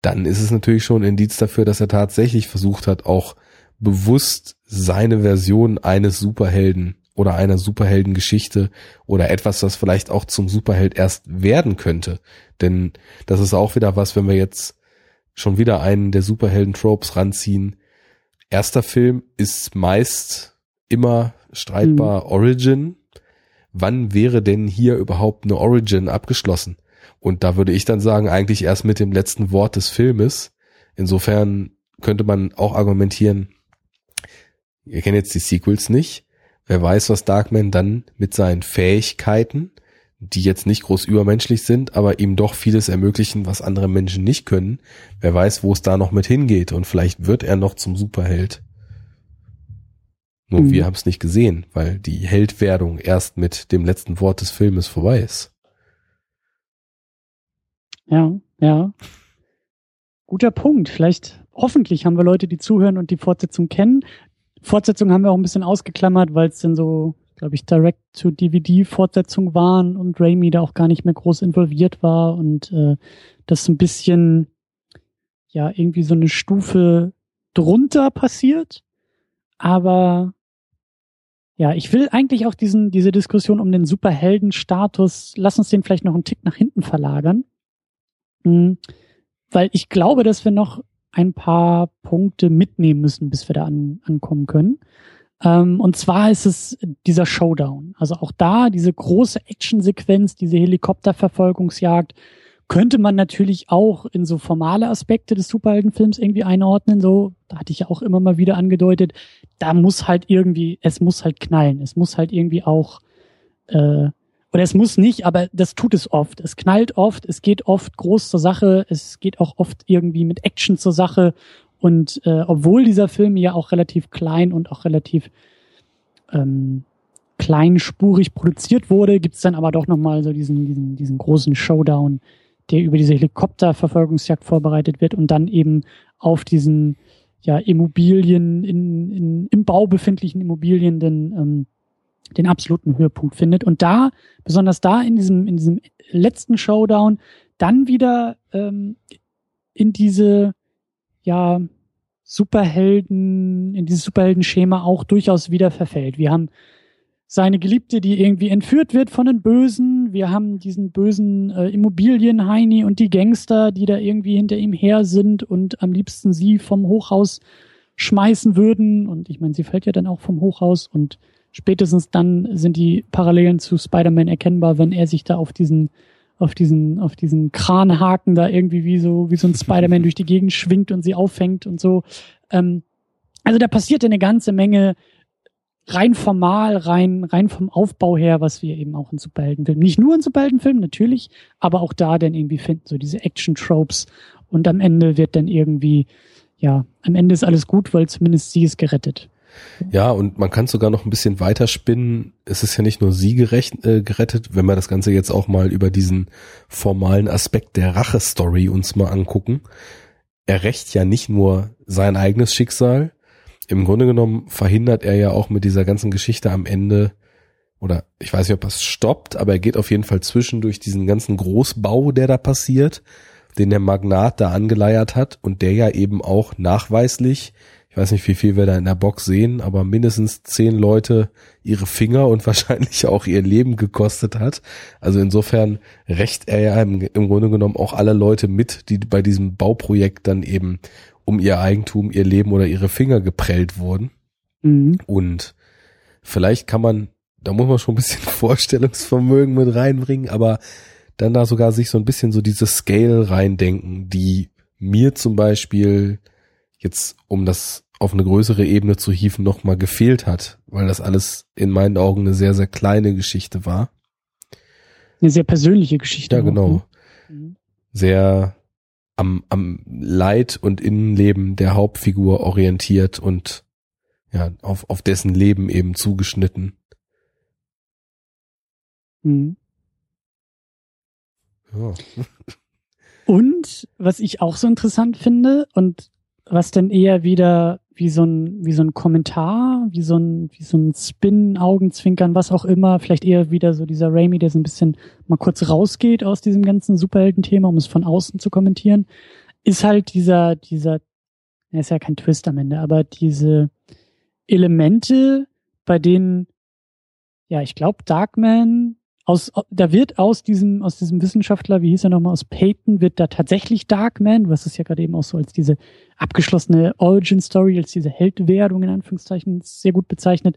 Speaker 1: dann ist es natürlich schon ein Indiz dafür, dass er tatsächlich versucht hat, auch bewusst seine Version eines Superhelden oder einer Superheldengeschichte oder etwas, das vielleicht auch zum Superheld erst werden könnte. Denn das ist auch wieder was, wenn wir jetzt schon wieder einen der Superhelden-Tropes ranziehen. Erster Film ist meist immer streitbar mhm. Origin. Wann wäre denn hier überhaupt eine Origin abgeschlossen? Und da würde ich dann sagen, eigentlich erst mit dem letzten Wort des Filmes. Insofern könnte man auch argumentieren, wir kennen jetzt die Sequels nicht. Wer weiß, was Darkman dann mit seinen Fähigkeiten, die jetzt nicht groß übermenschlich sind, aber ihm doch vieles ermöglichen, was andere Menschen nicht können. Wer weiß, wo es da noch mit hingeht und vielleicht wird er noch zum Superheld. Nur mhm. wir haben es nicht gesehen, weil die Heldwerdung erst mit dem letzten Wort des Filmes vorbei ist.
Speaker 2: Ja, ja. Guter Punkt. Vielleicht, hoffentlich haben wir Leute, die zuhören und die Fortsetzung kennen. Fortsetzungen haben wir auch ein bisschen ausgeklammert, weil es dann so, glaube ich, Direct-to-DVD-Fortsetzungen waren und Raimi da auch gar nicht mehr groß involviert war und äh, das ein bisschen, ja, irgendwie so eine Stufe drunter passiert. Aber ja, ich will eigentlich auch diesen, diese Diskussion um den Superheldenstatus, lass uns den vielleicht noch einen Tick nach hinten verlagern. Mhm. Weil ich glaube, dass wir noch ein paar Punkte mitnehmen müssen, bis wir da an, ankommen können. Ähm, und zwar ist es dieser Showdown. Also auch da diese große Actionsequenz, diese Helikopterverfolgungsjagd, könnte man natürlich auch in so formale Aspekte des Superheldenfilms irgendwie einordnen. So, da hatte ich ja auch immer mal wieder angedeutet, da muss halt irgendwie, es muss halt knallen. Es muss halt irgendwie auch äh, oder es muss nicht, aber das tut es oft. Es knallt oft, es geht oft groß zur Sache, es geht auch oft irgendwie mit Action zur Sache. Und äh, obwohl dieser Film ja auch relativ klein und auch relativ ähm, kleinspurig produziert wurde, gibt's dann aber doch nochmal so diesen, diesen, diesen großen Showdown, der über diese Helikopterverfolgungsjagd vorbereitet wird und dann eben auf diesen ja, Immobilien, in, in, im Bau befindlichen Immobilien denn ähm, den absoluten Höhepunkt findet. Und da, besonders da in diesem, in diesem letzten Showdown, dann wieder ähm, in diese, ja, Superhelden, in dieses Superheldenschema auch durchaus wieder verfällt. Wir haben seine Geliebte, die irgendwie entführt wird von den Bösen. Wir haben diesen bösen äh, Immobilienheini und die Gangster, die da irgendwie hinter ihm her sind und am liebsten sie vom Hochhaus schmeißen würden. Und ich meine, sie fällt ja dann auch vom Hochhaus und spätestens dann sind die Parallelen zu Spider-Man erkennbar, wenn er sich da auf diesen auf diesen auf diesen Kranhaken da irgendwie wie so wie so ein Spider-Man durch die Gegend schwingt und sie auffängt und so. Ähm, also da passiert eine ganze Menge rein formal, rein, rein vom Aufbau her, was wir eben auch in Superheldenfilmen, nicht nur in Superheldenfilmen natürlich, aber auch da dann irgendwie finden, so diese Action-Tropes und am Ende wird dann irgendwie, ja, am Ende ist alles gut, weil zumindest sie ist gerettet.
Speaker 1: Ja, und man kann sogar noch ein bisschen weiter spinnen. Es ist ja nicht nur sie gerecht, äh, gerettet, wenn wir das Ganze jetzt auch mal über diesen formalen Aspekt der Rache-Story uns mal angucken. Er rächt ja nicht nur sein eigenes Schicksal, im Grunde genommen verhindert er ja auch mit dieser ganzen Geschichte am Ende, oder ich weiß nicht, ob es stoppt, aber er geht auf jeden Fall zwischen durch diesen ganzen Großbau, der da passiert, den der Magnat da angeleiert hat und der ja eben auch nachweislich, ich weiß nicht, wie viel wir da in der Box sehen, aber mindestens zehn Leute ihre Finger und wahrscheinlich auch ihr Leben gekostet hat. Also insofern rächt er ja im, im Grunde genommen auch alle Leute mit, die bei diesem Bauprojekt dann eben um ihr Eigentum, ihr Leben oder ihre Finger geprellt wurden. Mhm. Und vielleicht kann man, da muss man schon ein bisschen Vorstellungsvermögen mit reinbringen, aber dann da sogar sich so ein bisschen so diese Scale reindenken, die mir zum Beispiel jetzt, um das auf eine größere Ebene zu hieven, nochmal gefehlt hat, weil das alles in meinen Augen eine sehr, sehr kleine Geschichte war.
Speaker 2: Eine sehr persönliche Geschichte.
Speaker 1: Ja, genau. Ne? Mhm. Sehr am, am Leid und Innenleben der Hauptfigur orientiert und ja, auf, auf dessen Leben eben zugeschnitten.
Speaker 2: Mhm. Ja. Und was ich auch so interessant finde und was dann eher wieder wie so ein, wie so ein Kommentar, wie so ein, wie so ein Spin, Augenzwinkern, was auch immer, vielleicht eher wieder so dieser Raimi, der so ein bisschen mal kurz rausgeht aus diesem ganzen Superhelden-Thema, um es von außen zu kommentieren, ist halt dieser, dieser, er ist ja kein Twist am Ende, aber diese Elemente, bei denen, ja, ich glaube, Darkman aus, da wird aus diesem, aus diesem Wissenschaftler, wie hieß er nochmal, aus Peyton, wird da tatsächlich Darkman, hast es ja gerade eben auch so als diese abgeschlossene Origin Story, als diese Heldwerdung in Anführungszeichen sehr gut bezeichnet.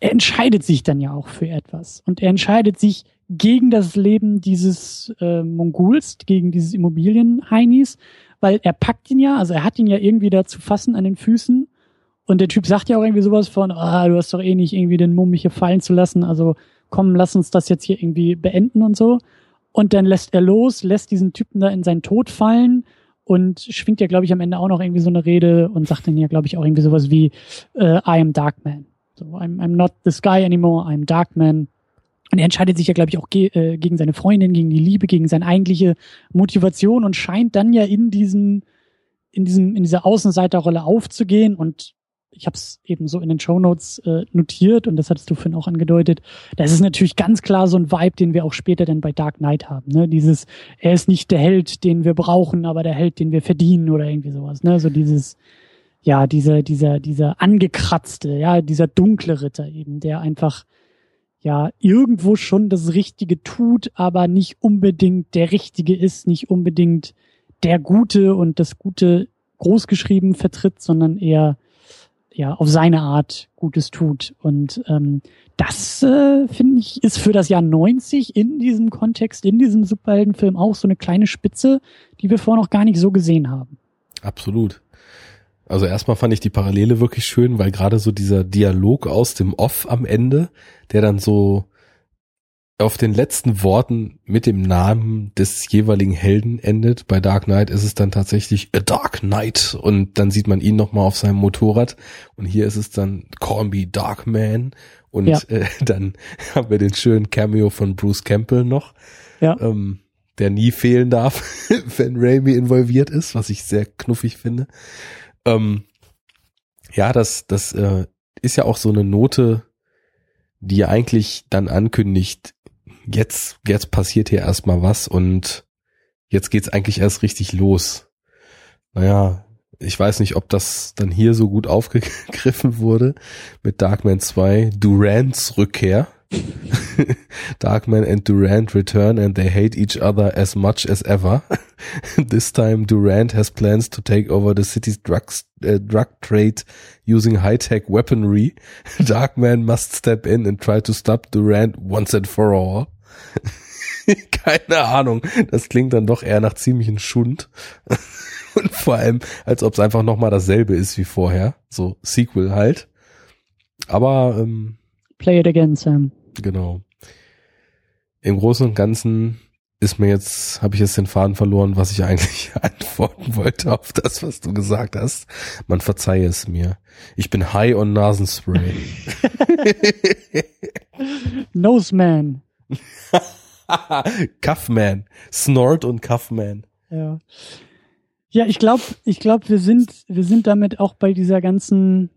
Speaker 2: Er entscheidet sich dann ja auch für etwas. Und er entscheidet sich gegen das Leben dieses äh, Mongols, gegen dieses Immobilienheinis, weil er packt ihn ja, also er hat ihn ja irgendwie da zu fassen an den Füßen. Und der Typ sagt ja auch irgendwie sowas von, ah, du hast doch eh nicht irgendwie den Mumm, mich hier fallen zu lassen. Also komm, lass uns das jetzt hier irgendwie beenden und so. Und dann lässt er los, lässt diesen Typen da in seinen Tod fallen und schwingt ja, glaube ich, am Ende auch noch irgendwie so eine Rede und sagt dann ja, glaube ich, auch irgendwie sowas wie äh, I am Darkman. So, I'm, I'm not this guy anymore, I'm Darkman. Und er entscheidet sich ja, glaube ich, auch ge äh, gegen seine Freundin, gegen die Liebe, gegen seine eigentliche Motivation und scheint dann ja in diesem, in diesem, in dieser Außenseiterrolle aufzugehen und ich habe es eben so in den Show Notes äh, notiert und das hattest du vorhin auch angedeutet. Das ist natürlich ganz klar so ein Vibe, den wir auch später dann bei Dark Knight haben. Ne? Dieses, er ist nicht der Held, den wir brauchen, aber der Held, den wir verdienen oder irgendwie sowas. Ne? So dieses, ja, dieser, dieser, dieser angekratzte, ja, dieser dunkle Ritter eben, der einfach ja irgendwo schon das Richtige tut, aber nicht unbedingt der Richtige ist, nicht unbedingt der Gute und das Gute großgeschrieben vertritt, sondern eher ja auf seine Art Gutes tut. Und ähm, das äh, finde ich ist für das Jahr 90 in diesem Kontext, in diesem Superheldenfilm auch so eine kleine Spitze, die wir vorher noch gar nicht so gesehen haben.
Speaker 1: Absolut. Also erstmal fand ich die Parallele wirklich schön, weil gerade so dieser Dialog aus dem Off am Ende, der dann so auf den letzten Worten mit dem Namen des jeweiligen Helden endet. Bei Dark Knight ist es dann tatsächlich A Dark Knight und dann sieht man ihn nochmal auf seinem Motorrad und hier ist es dann Call Me Dark Man und ja. äh, dann haben wir den schönen Cameo von Bruce Campbell noch, ja. ähm, der nie fehlen darf, wenn Raimi involviert ist, was ich sehr knuffig finde. Ähm, ja, das, das äh, ist ja auch so eine Note, die eigentlich dann ankündigt, jetzt, jetzt passiert hier erstmal was und jetzt geht's eigentlich erst richtig los. Naja, ich weiß nicht, ob das dann hier so gut aufgegriffen wurde mit Darkman 2, Durants Rückkehr. Darkman and Durant return and they hate each other as much as ever. this time Durant has plans to take over the city's drugs, uh, drug trade using high-tech weaponry. Darkman must step in and try to stop Durant once and for all. Keine Ahnung. Das klingt dann doch eher nach ziemlichen Schund. Und vor allem, als ob es einfach nochmal dasselbe ist wie vorher. So Sequel halt. Aber ähm,
Speaker 2: Play it again, Sam.
Speaker 1: Genau. Im Großen und Ganzen ist mir jetzt, habe ich jetzt den Faden verloren, was ich eigentlich antworten wollte auf das, was du gesagt hast. Man verzeihe es mir. Ich bin high on Nasenspray.
Speaker 2: Noseman.
Speaker 1: Cuffman. Snort und Cuffman.
Speaker 2: Ja. Ja, ich glaube, ich glaube, wir sind, wir sind damit auch bei dieser ganzen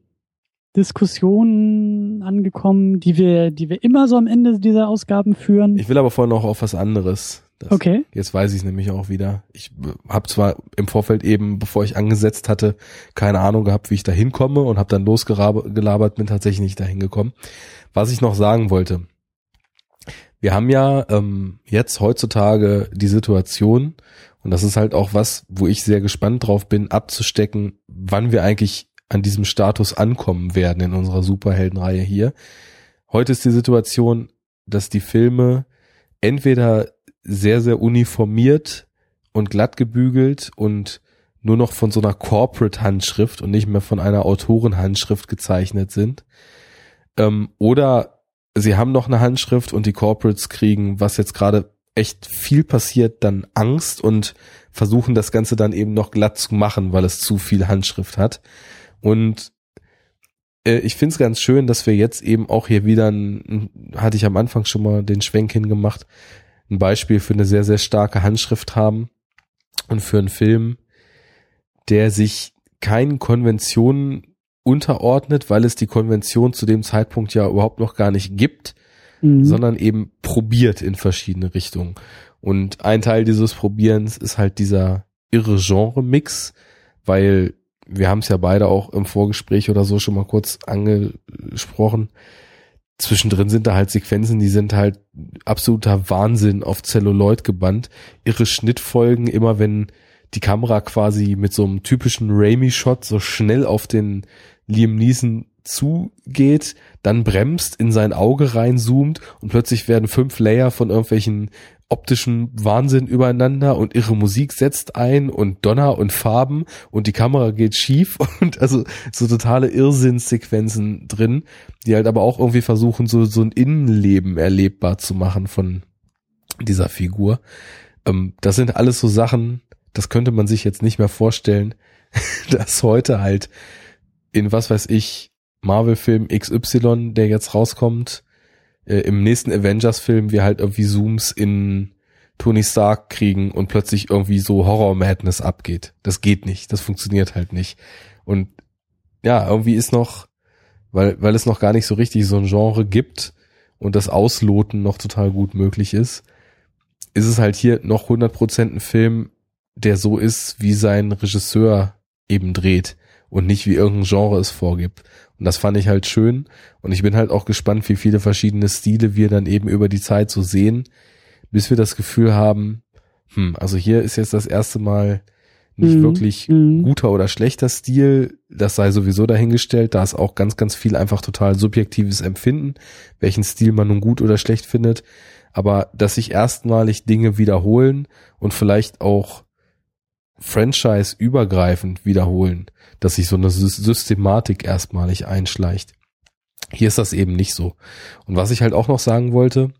Speaker 2: Diskussion angekommen, die wir, die wir immer so am Ende dieser Ausgaben führen.
Speaker 1: Ich will aber vorher noch auf was anderes.
Speaker 2: Das, okay.
Speaker 1: Jetzt weiß ich es nämlich auch wieder. Ich habe zwar im Vorfeld eben, bevor ich angesetzt hatte, keine Ahnung gehabt, wie ich da hinkomme und habe dann losgelabert, bin tatsächlich nicht dahin gekommen. Was ich noch sagen wollte. Wir haben ja ähm, jetzt heutzutage die Situation, und das ist halt auch was, wo ich sehr gespannt drauf bin, abzustecken, wann wir eigentlich an diesem Status ankommen werden in unserer Superheldenreihe hier. Heute ist die Situation, dass die Filme entweder sehr, sehr uniformiert und glatt gebügelt und nur noch von so einer Corporate-Handschrift und nicht mehr von einer Autorenhandschrift gezeichnet sind. Ähm, oder sie haben noch eine Handschrift und die Corporates kriegen, was jetzt gerade echt viel passiert, dann Angst und versuchen das Ganze dann eben noch glatt zu machen, weil es zu viel Handschrift hat. Und äh, ich finde es ganz schön, dass wir jetzt eben auch hier wieder, ein, hatte ich am Anfang schon mal den Schwenk hingemacht, ein Beispiel für eine sehr, sehr starke Handschrift haben und für einen Film, der sich keinen Konventionen unterordnet, weil es die Konvention zu dem Zeitpunkt ja überhaupt noch gar nicht gibt, mhm. sondern eben probiert in verschiedene Richtungen. Und ein Teil dieses Probierens ist halt dieser irre Genre-Mix, weil wir haben es ja beide auch im Vorgespräch oder so schon mal kurz angesprochen. Zwischendrin sind da halt Sequenzen, die sind halt absoluter Wahnsinn auf Celluloid gebannt. Irre Schnittfolgen, immer wenn die Kamera quasi mit so einem typischen Raimi-Shot so schnell auf den Liam Neeson zugeht, dann bremst, in sein Auge reinzoomt und plötzlich werden fünf Layer von irgendwelchen optischen Wahnsinn übereinander und ihre Musik setzt ein und Donner und Farben und die Kamera geht schief und also so totale Irrsinnssequenzen drin, die halt aber auch irgendwie versuchen, so, so ein Innenleben erlebbar zu machen von dieser Figur. Ähm, das sind alles so Sachen, das könnte man sich jetzt nicht mehr vorstellen, dass heute halt in was weiß ich, Marvel-Film XY, der jetzt rauskommt, äh, im nächsten Avengers-Film wir halt irgendwie Zooms in Tony Stark kriegen und plötzlich irgendwie so Horror-Madness abgeht. Das geht nicht. Das funktioniert halt nicht. Und ja, irgendwie ist noch, weil, weil es noch gar nicht so richtig so ein Genre gibt und das Ausloten noch total gut möglich ist, ist es halt hier noch 100% ein Film, der so ist, wie sein Regisseur eben dreht und nicht wie irgendein Genre es vorgibt. Und das fand ich halt schön. Und ich bin halt auch gespannt, wie viele verschiedene Stile wir dann eben über die Zeit so sehen, bis wir das Gefühl haben, hm, also hier ist jetzt das erste Mal nicht mhm. wirklich mhm. guter oder schlechter Stil. Das sei sowieso dahingestellt. Da ist auch ganz, ganz viel einfach total subjektives Empfinden, welchen Stil man nun gut oder schlecht findet. Aber dass sich erstmalig Dinge wiederholen und vielleicht auch franchise übergreifend wiederholen, dass sich so eine Systematik erstmalig einschleicht. Hier ist das eben nicht so. Und was ich halt auch noch sagen wollte,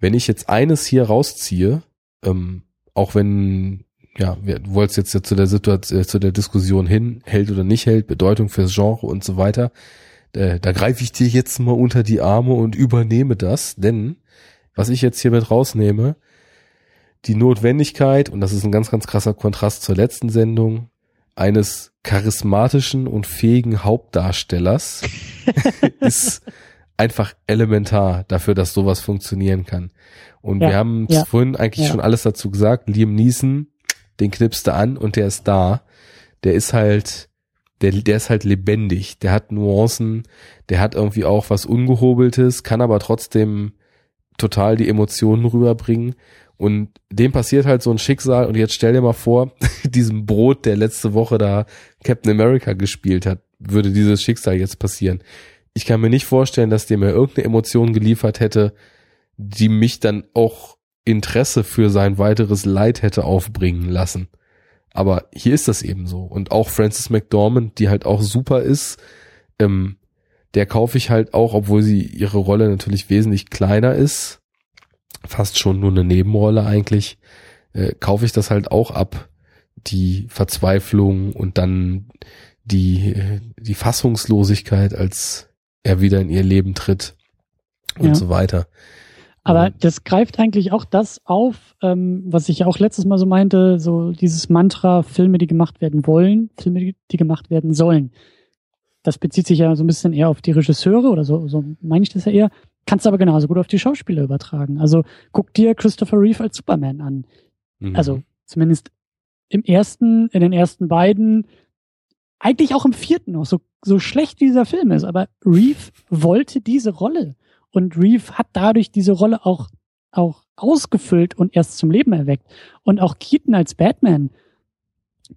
Speaker 1: wenn ich jetzt eines hier rausziehe, ähm, auch wenn, ja, du wolltest jetzt ja zu der Situation, äh, zu der Diskussion hin, hält oder nicht hält, Bedeutung fürs Genre und so weiter, äh, da greife ich dir jetzt mal unter die Arme und übernehme das, denn was ich jetzt hier mit rausnehme, die Notwendigkeit, und das ist ein ganz, ganz krasser Kontrast zur letzten Sendung, eines charismatischen und fähigen Hauptdarstellers ist einfach elementar dafür, dass sowas funktionieren kann. Und ja, wir haben ja, vorhin eigentlich ja. schon alles dazu gesagt. Liam Neeson, den knippst du an und der ist da. der ist halt, der, der ist halt lebendig, der hat Nuancen, der hat irgendwie auch was Ungehobeltes, kann aber trotzdem total die Emotionen rüberbringen. Und dem passiert halt so ein Schicksal. Und jetzt stell dir mal vor, diesem Brot, der letzte Woche da Captain America gespielt hat, würde dieses Schicksal jetzt passieren. Ich kann mir nicht vorstellen, dass der mir irgendeine Emotion geliefert hätte, die mich dann auch Interesse für sein weiteres Leid hätte aufbringen lassen. Aber hier ist das eben so. Und auch Frances McDormand, die halt auch super ist, ähm, der kaufe ich halt auch, obwohl sie ihre Rolle natürlich wesentlich kleiner ist, fast schon nur eine Nebenrolle eigentlich, äh, kaufe ich das halt auch ab. Die Verzweiflung und dann die, äh, die Fassungslosigkeit, als er wieder in ihr Leben tritt und ja. so weiter.
Speaker 2: Aber das greift eigentlich auch das auf, ähm, was ich ja auch letztes Mal so meinte, so dieses Mantra, Filme, die gemacht werden wollen, Filme, die gemacht werden sollen. Das bezieht sich ja so ein bisschen eher auf die Regisseure oder so, so meine ich das ja eher. Kannst aber genauso gut auf die Schauspieler übertragen. Also guck dir Christopher Reeve als Superman an. Mhm. Also zumindest im ersten, in den ersten beiden, eigentlich auch im vierten noch, so, so schlecht wie dieser Film ist, aber Reeve wollte diese Rolle. Und Reeve hat dadurch diese Rolle auch, auch ausgefüllt und erst zum Leben erweckt. Und auch Keaton als Batman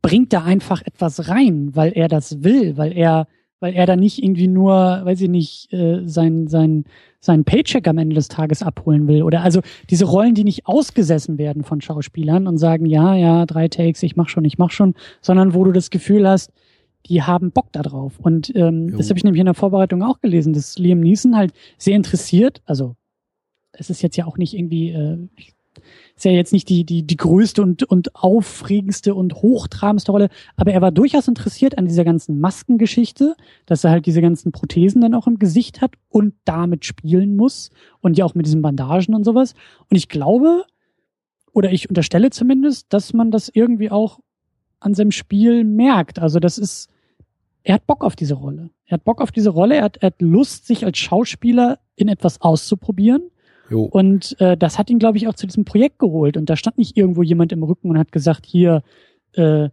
Speaker 2: bringt da einfach etwas rein, weil er das will, weil er, weil er da nicht irgendwie nur, weiß ich nicht, äh, sein, sein, sein Paycheck am Ende des Tages abholen will. Oder also diese Rollen, die nicht ausgesessen werden von Schauspielern und sagen, ja, ja, drei Takes, ich mach schon, ich mach schon, sondern wo du das Gefühl hast, die haben Bock da drauf. Und ähm, das habe ich nämlich in der Vorbereitung auch gelesen, dass Liam Neeson halt sehr interessiert, also es ist jetzt ja auch nicht irgendwie, äh, ist ja jetzt nicht die, die, die größte und, und aufregendste und hochtrabendste Rolle, aber er war durchaus interessiert an dieser ganzen Maskengeschichte, dass er halt diese ganzen Prothesen dann auch im Gesicht hat und damit spielen muss und ja auch mit diesen Bandagen und sowas. Und ich glaube, oder ich unterstelle zumindest, dass man das irgendwie auch an seinem Spiel merkt. Also das ist, er hat Bock auf diese Rolle. Er hat Bock auf diese Rolle, er hat, er hat Lust, sich als Schauspieler in etwas auszuprobieren. Jo. Und äh, das hat ihn, glaube ich, auch zu diesem Projekt geholt. Und da stand nicht irgendwo jemand im Rücken und hat gesagt, hier, äh,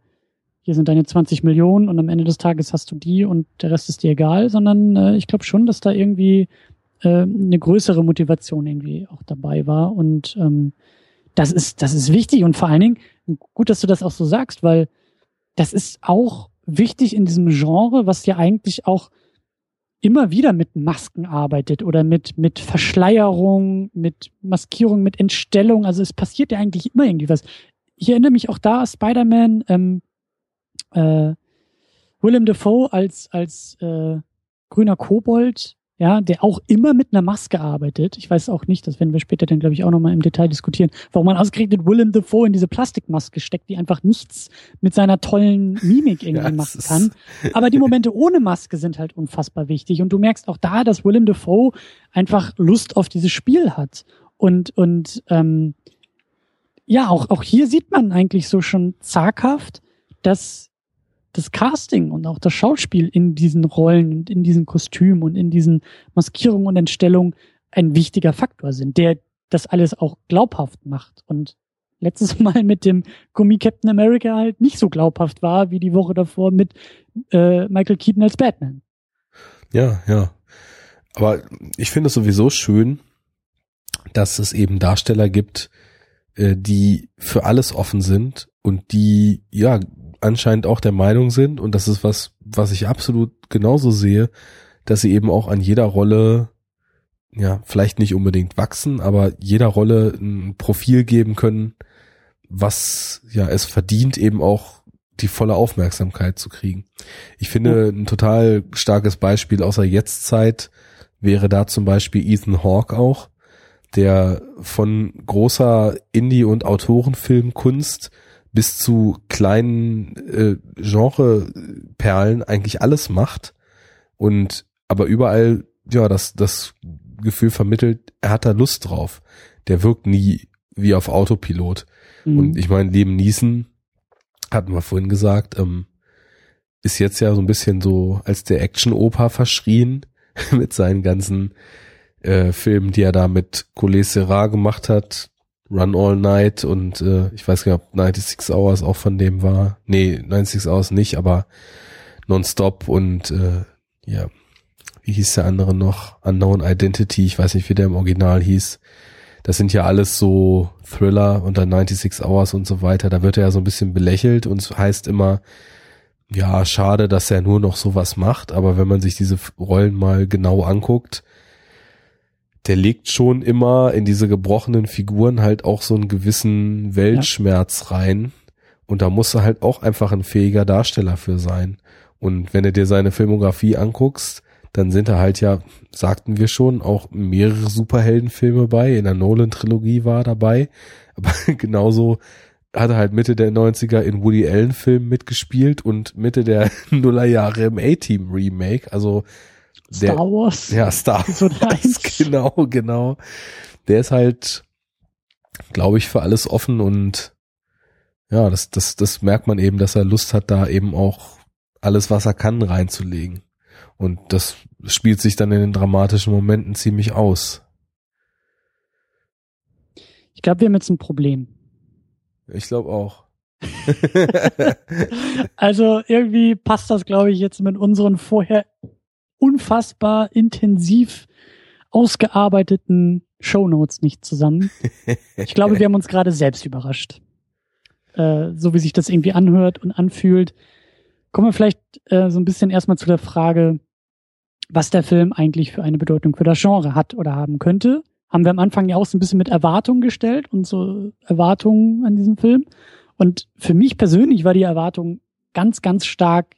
Speaker 2: hier sind deine 20 Millionen und am Ende des Tages hast du die und der Rest ist dir egal, sondern äh, ich glaube schon, dass da irgendwie äh, eine größere Motivation irgendwie auch dabei war. Und ähm, das ist, das ist wichtig und vor allen Dingen gut, dass du das auch so sagst, weil das ist auch wichtig in diesem Genre, was ja eigentlich auch immer wieder mit Masken arbeitet oder mit, mit Verschleierung, mit Maskierung, mit Entstellung. Also es passiert ja eigentlich immer irgendwie was. Ich erinnere mich auch da, Spider-Man, ähm, äh, Willem Dafoe als, als äh, grüner Kobold ja, der auch immer mit einer Maske arbeitet. Ich weiß auch nicht, das werden wir später dann, glaube ich, auch nochmal im Detail diskutieren, warum man ausgerechnet Willem Dafoe in diese Plastikmaske steckt, die einfach nichts mit seiner tollen Mimik irgendwie ja, machen kann. Aber die Momente ohne Maske sind halt unfassbar wichtig. Und du merkst auch da, dass Willem Dafoe einfach Lust auf dieses Spiel hat. Und, und ähm, ja, auch, auch hier sieht man eigentlich so schon zaghaft, dass das Casting und auch das Schauspiel in diesen Rollen und in diesen Kostümen und in diesen Maskierungen und Entstellungen ein wichtiger Faktor sind, der das alles auch glaubhaft macht. Und letztes Mal mit dem Gummi Captain America halt nicht so glaubhaft war wie die Woche davor mit äh, Michael Keaton als Batman.
Speaker 1: Ja, ja. Aber ich finde es sowieso schön, dass es eben Darsteller gibt, äh, die für alles offen sind und die ja anscheinend auch der Meinung sind, und das ist was, was ich absolut genauso sehe, dass sie eben auch an jeder Rolle, ja, vielleicht nicht unbedingt wachsen, aber jeder Rolle ein Profil geben können, was ja es verdient, eben auch die volle Aufmerksamkeit zu kriegen. Ich finde, ein total starkes Beispiel außer Jetztzeit wäre da zum Beispiel Ethan Hawke auch, der von großer Indie- und Autorenfilmkunst bis zu kleinen äh, Genreperlen eigentlich alles macht und aber überall ja das das Gefühl vermittelt, er hat da Lust drauf. Der wirkt nie wie auf Autopilot. Mhm. Und ich meine, Leben Niesen hatten wir vorhin gesagt, ähm, ist jetzt ja so ein bisschen so als der Action-Opa verschrien mit seinen ganzen äh, Filmen, die er da mit Collet Serra gemacht hat, Run All Night und äh, ich weiß gar nicht, ob 96 Hours auch von dem war. Nee, 96 Hours nicht, aber Nonstop und äh, ja, wie hieß der andere noch? Unknown Identity, ich weiß nicht, wie der im Original hieß. Das sind ja alles so Thriller unter 96 Hours und so weiter. Da wird er ja so ein bisschen belächelt und es heißt immer, ja, schade, dass er nur noch sowas macht, aber wenn man sich diese Rollen mal genau anguckt, der legt schon immer in diese gebrochenen Figuren halt auch so einen gewissen Weltschmerz ja. rein. Und da muss er halt auch einfach ein fähiger Darsteller für sein. Und wenn du dir seine Filmografie anguckst, dann sind da halt ja, sagten wir schon, auch mehrere Superheldenfilme bei. In der Nolan-Trilogie war er dabei. Aber genauso hat er halt Mitte der 90er in Woody Allen Filmen mitgespielt und Mitte der Nullerjahre im A-Team Remake. Also
Speaker 2: der, Star Wars.
Speaker 1: Ja, Star Wars. Genau, genau. Der ist halt, glaube ich, für alles offen und ja, das, das, das merkt man eben, dass er Lust hat, da eben auch alles, was er kann, reinzulegen. Und das spielt sich dann in den dramatischen Momenten ziemlich aus.
Speaker 2: Ich glaube, wir haben jetzt ein Problem.
Speaker 1: Ich glaube auch.
Speaker 2: also irgendwie passt das, glaube ich, jetzt mit unseren vorher unfassbar intensiv ausgearbeiteten Shownotes nicht zusammen. Ich glaube, wir haben uns gerade selbst überrascht. Äh, so wie sich das irgendwie anhört und anfühlt. Kommen wir vielleicht äh, so ein bisschen erstmal zu der Frage, was der Film eigentlich für eine Bedeutung für das Genre hat oder haben könnte haben wir am Anfang ja auch so ein bisschen mit Erwartungen gestellt und so Erwartungen an diesem Film. Und für mich persönlich war die Erwartung ganz, ganz stark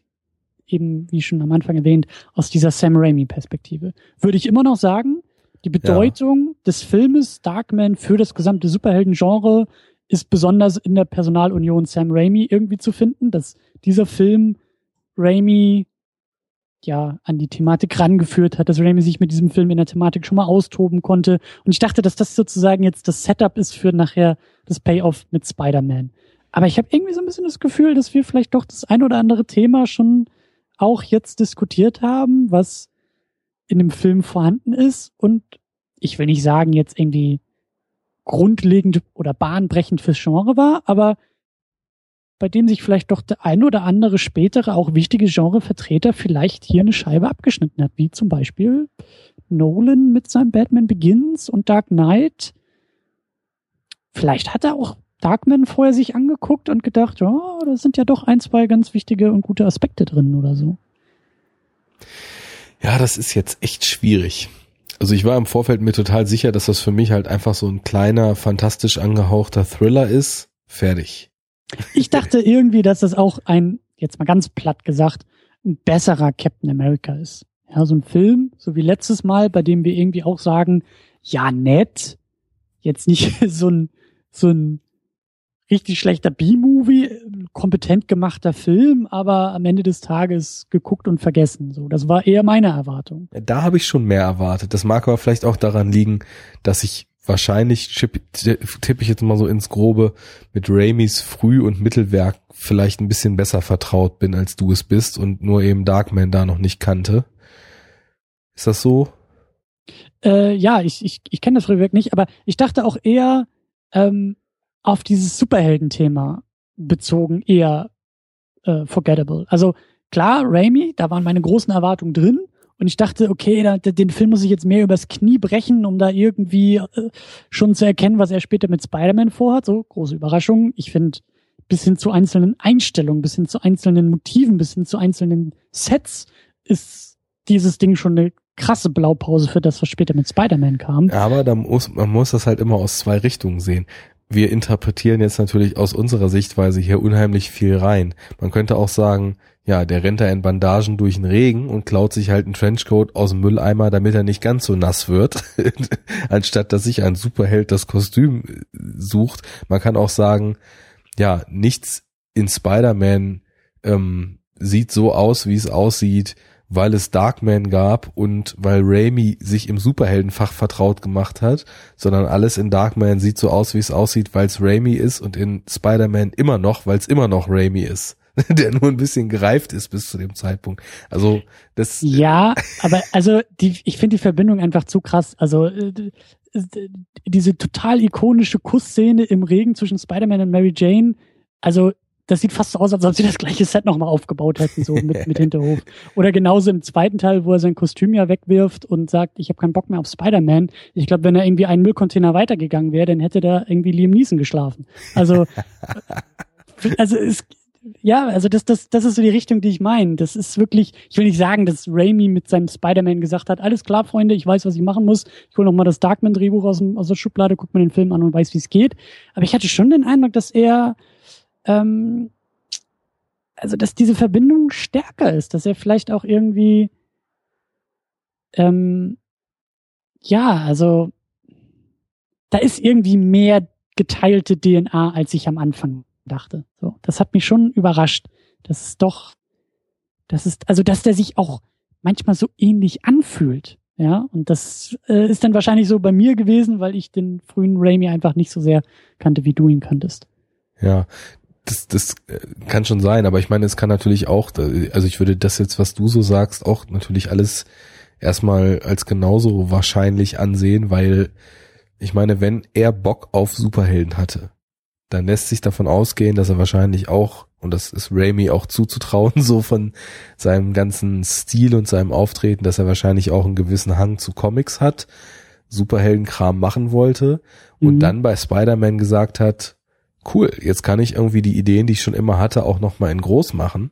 Speaker 2: eben, wie schon am Anfang erwähnt, aus dieser Sam Raimi-Perspektive. Würde ich immer noch sagen, die Bedeutung ja. des Filmes Darkman für das gesamte Superhelden-Genre ist besonders in der Personalunion Sam Raimi irgendwie zu finden, dass dieser Film Raimi ja an die Thematik rangeführt hat, dass Raimi sich mit diesem Film in der Thematik schon mal austoben konnte. Und ich dachte, dass das sozusagen jetzt das Setup ist für nachher das Payoff mit Spider-Man. Aber ich habe irgendwie so ein bisschen das Gefühl, dass wir vielleicht doch das ein oder andere Thema schon auch jetzt diskutiert haben, was in dem Film vorhanden ist. Und ich will nicht sagen, jetzt irgendwie grundlegend oder bahnbrechend fürs Genre war, aber bei dem sich vielleicht doch der ein oder andere spätere, auch wichtige Genrevertreter vielleicht hier eine Scheibe abgeschnitten hat, wie zum Beispiel Nolan mit seinem Batman Begins und Dark Knight. Vielleicht hat er auch Darkman vorher sich angeguckt und gedacht, ja, da sind ja doch ein, zwei ganz wichtige und gute Aspekte drin oder so.
Speaker 1: Ja, das ist jetzt echt schwierig. Also ich war im Vorfeld mir total sicher, dass das für mich halt einfach so ein kleiner, fantastisch angehauchter Thriller ist. Fertig.
Speaker 2: Ich dachte irgendwie, dass das auch ein, jetzt mal ganz platt gesagt, ein besserer Captain America ist. Ja, so ein Film, so wie letztes Mal, bei dem wir irgendwie auch sagen, ja, nett, jetzt nicht so ein, so ein richtig schlechter B-Movie, kompetent gemachter Film, aber am Ende des Tages geguckt und vergessen. So, das war eher meine Erwartung.
Speaker 1: Da habe ich schon mehr erwartet. Das mag aber vielleicht auch daran liegen, dass ich wahrscheinlich tippe ich jetzt mal so ins Grobe mit Raimis Früh- und Mittelwerk vielleicht ein bisschen besser vertraut bin, als du es bist und nur eben Darkman da noch nicht kannte. Ist das so?
Speaker 2: Äh, ja, ich, ich, ich kenne das Frühwerk nicht, aber ich dachte auch eher ähm, auf dieses Superhelden-Thema bezogen, eher äh, forgettable. Also klar, Raimi, da waren meine großen Erwartungen drin, und ich dachte, okay, da, den Film muss ich jetzt mehr übers Knie brechen, um da irgendwie äh, schon zu erkennen, was er später mit Spider-Man vorhat. So, große Überraschung. Ich finde, bis hin zu einzelnen Einstellungen, bis hin zu einzelnen Motiven, bis hin zu einzelnen Sets ist dieses Ding schon eine krasse Blaupause für das, was später mit Spider-Man kam.
Speaker 1: Aber da muss, man muss das halt immer aus zwei Richtungen sehen wir interpretieren jetzt natürlich aus unserer Sichtweise hier unheimlich viel rein. Man könnte auch sagen, ja, der rennt da in Bandagen durch den Regen und klaut sich halt einen Trenchcoat aus dem Mülleimer, damit er nicht ganz so nass wird, anstatt dass sich ein Superheld das Kostüm äh, sucht. Man kann auch sagen, ja, nichts in Spider-Man ähm, sieht so aus, wie es aussieht, weil es Darkman gab und weil Raimi sich im Superheldenfach vertraut gemacht hat, sondern alles in Darkman sieht so aus, wie es aussieht, weil es Raimi ist und in Spider-Man immer noch, weil es immer noch Raimi ist. der nur ein bisschen gereift ist bis zu dem Zeitpunkt. Also das.
Speaker 2: Ja, aber also die, ich finde die Verbindung einfach zu krass. Also äh, diese total ikonische Kussszene im Regen zwischen Spider-Man und Mary Jane. Also das sieht fast so aus, als ob sie das gleiche Set nochmal aufgebaut hätten, so mit, mit Hinterhof. Oder genauso im zweiten Teil, wo er sein Kostüm ja wegwirft und sagt, ich habe keinen Bock mehr auf Spider-Man. Ich glaube, wenn er irgendwie einen Müllcontainer weitergegangen wäre, dann hätte da irgendwie Liam Neeson geschlafen. Also, also es, ja, also das, das, das ist so die Richtung, die ich meine. Das ist wirklich, ich will nicht sagen, dass Raimi mit seinem Spider-Man gesagt hat, alles klar, Freunde, ich weiß, was ich machen muss. Ich hole nochmal das Darkman-Drehbuch aus, aus der Schublade, guck mir den Film an und weiß, wie es geht. Aber ich hatte schon den Eindruck, dass er ähm, also dass diese Verbindung stärker ist, dass er vielleicht auch irgendwie ähm, ja, also da ist irgendwie mehr geteilte DNA, als ich am Anfang dachte. So, das hat mich schon überrascht. Das ist doch, das ist, also dass der sich auch manchmal so ähnlich anfühlt. Ja, und das äh, ist dann wahrscheinlich so bei mir gewesen, weil ich den frühen Raimi einfach nicht so sehr kannte, wie du ihn kanntest.
Speaker 1: Ja, das, das äh, kann schon sein, aber ich meine, es kann natürlich auch, also ich würde das jetzt, was du so sagst, auch natürlich alles erstmal als genauso wahrscheinlich ansehen, weil ich meine, wenn er Bock auf Superhelden hatte, dann lässt sich davon ausgehen, dass er wahrscheinlich auch, und das ist Raimi auch zuzutrauen, so von seinem ganzen Stil und seinem Auftreten, dass er wahrscheinlich auch einen gewissen Hang zu Comics hat, Superheldenkram machen wollte und mhm. dann bei Spider-Man gesagt hat, cool, jetzt kann ich irgendwie die Ideen, die ich schon immer hatte, auch nochmal in groß machen.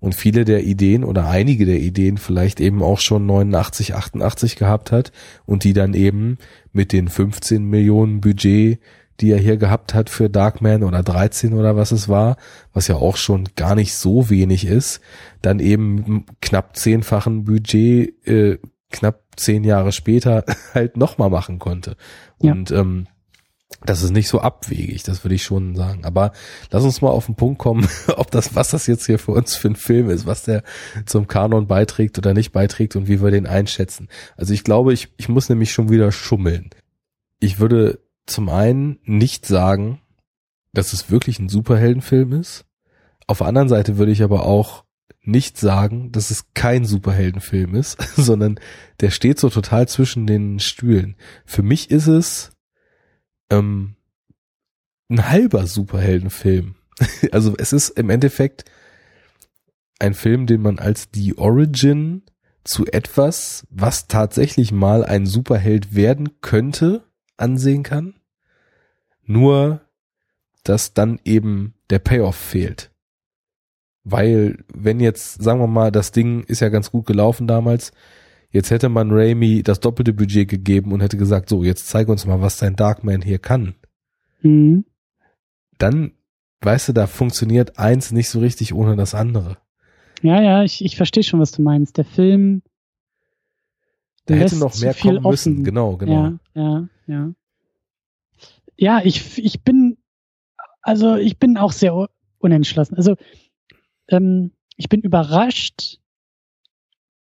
Speaker 1: Und viele der Ideen oder einige der Ideen vielleicht eben auch schon 89, 88 gehabt hat und die dann eben mit den 15 Millionen Budget, die er hier gehabt hat für Darkman oder 13 oder was es war, was ja auch schon gar nicht so wenig ist, dann eben knapp zehnfachen Budget, äh, knapp zehn Jahre später halt nochmal machen konnte. Ja. Und ähm, das ist nicht so abwegig, das würde ich schon sagen. Aber lass uns mal auf den Punkt kommen, ob das, was das jetzt hier für uns für ein Film ist, was der zum Kanon beiträgt oder nicht beiträgt und wie wir den einschätzen. Also ich glaube, ich, ich muss nämlich schon wieder schummeln. Ich würde zum einen nicht sagen, dass es wirklich ein Superheldenfilm ist. Auf der anderen Seite würde ich aber auch nicht sagen, dass es kein Superheldenfilm ist, sondern der steht so total zwischen den Stühlen. Für mich ist es ähm, ein halber Superheldenfilm. also es ist im Endeffekt ein Film, den man als die Origin zu etwas, was tatsächlich mal ein Superheld werden könnte, ansehen kann. Nur, dass dann eben der Payoff fehlt. Weil, wenn jetzt, sagen wir mal, das Ding ist ja ganz gut gelaufen damals, Jetzt hätte man Raimi das doppelte Budget gegeben und hätte gesagt, so, jetzt zeig uns mal, was dein Darkman hier kann. Mhm. Dann, weißt du, da funktioniert eins nicht so richtig ohne das andere.
Speaker 2: Ja, ja, ich, ich verstehe schon, was du meinst. Der Film.
Speaker 1: Der hätte noch mehr kommen offen. müssen, genau, genau.
Speaker 2: Ja, ja, ja. Ja, ich, ich bin, also ich bin auch sehr unentschlossen. Also ähm, ich bin überrascht,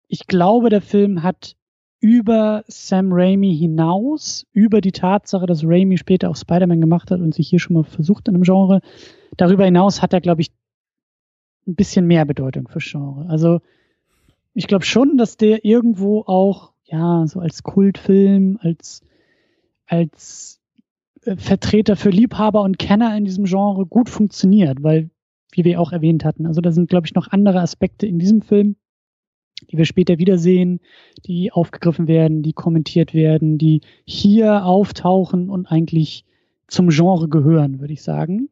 Speaker 2: ich glaube, der Film hat über Sam Raimi hinaus, über die Tatsache, dass Raimi später auch Spider-Man gemacht hat und sich hier schon mal versucht in einem Genre, darüber hinaus hat er, glaube ich, ein bisschen mehr Bedeutung für Genre. Also ich glaube schon, dass der irgendwo auch, ja, so als Kultfilm, als, als äh, Vertreter für Liebhaber und Kenner in diesem Genre gut funktioniert, weil, wie wir auch erwähnt hatten, also da sind, glaube ich, noch andere Aspekte in diesem Film, die wir später wiedersehen, die aufgegriffen werden, die kommentiert werden, die hier auftauchen und eigentlich zum Genre gehören, würde ich sagen.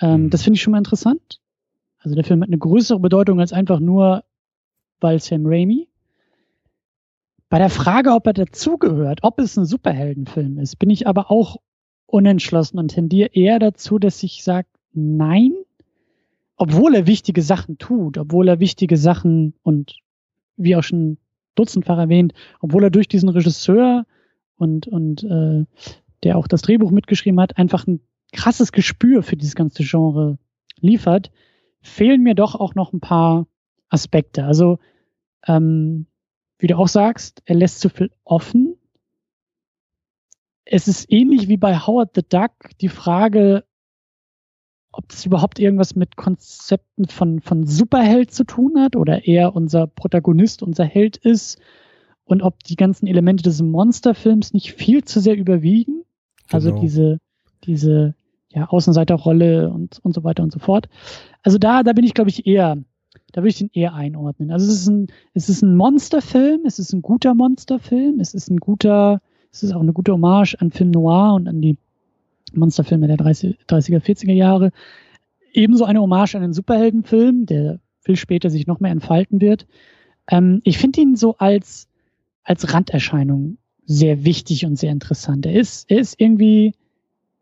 Speaker 2: Ähm, mhm. das finde ich schon mal interessant. Also der Film hat eine größere Bedeutung als einfach nur, weil Sam Raimi. Bei der Frage, ob er dazugehört, ob es ein Superheldenfilm ist, bin ich aber auch unentschlossen und tendiere eher dazu, dass ich sage, nein, obwohl er wichtige Sachen tut, obwohl er wichtige Sachen und wie auch schon dutzendfach erwähnt, obwohl er durch diesen Regisseur und, und äh, der auch das Drehbuch mitgeschrieben hat, einfach ein krasses Gespür für dieses ganze Genre liefert, fehlen mir doch auch noch ein paar Aspekte. Also, ähm, wie du auch sagst, er lässt zu viel offen. Es ist ähnlich wie bei Howard the Duck die Frage, ob das überhaupt irgendwas mit Konzepten von, von Superheld zu tun hat oder er unser Protagonist, unser Held ist und ob die ganzen Elemente des Monsterfilms nicht viel zu sehr überwiegen. Also
Speaker 1: Genau.
Speaker 2: diese, diese ja, Außenseiterrolle und, und so weiter und so fort. Also da, da bin ich, glaube ich, eher, da würde ich den eher einordnen. Also es ist ein, es ist ein Monsterfilm, es ist ein guter Monsterfilm, es ist ein guter, es ist auch eine gute Hommage an Film Noir und an die Monsterfilme der 30, 30er, 40er Jahre. Ebenso eine Hommage an den Superheldenfilm, der viel später sich noch mehr entfalten wird. Ähm, ich finde ihn so als, als Randerscheinung sehr wichtig und sehr interessant. Er ist, er ist irgendwie,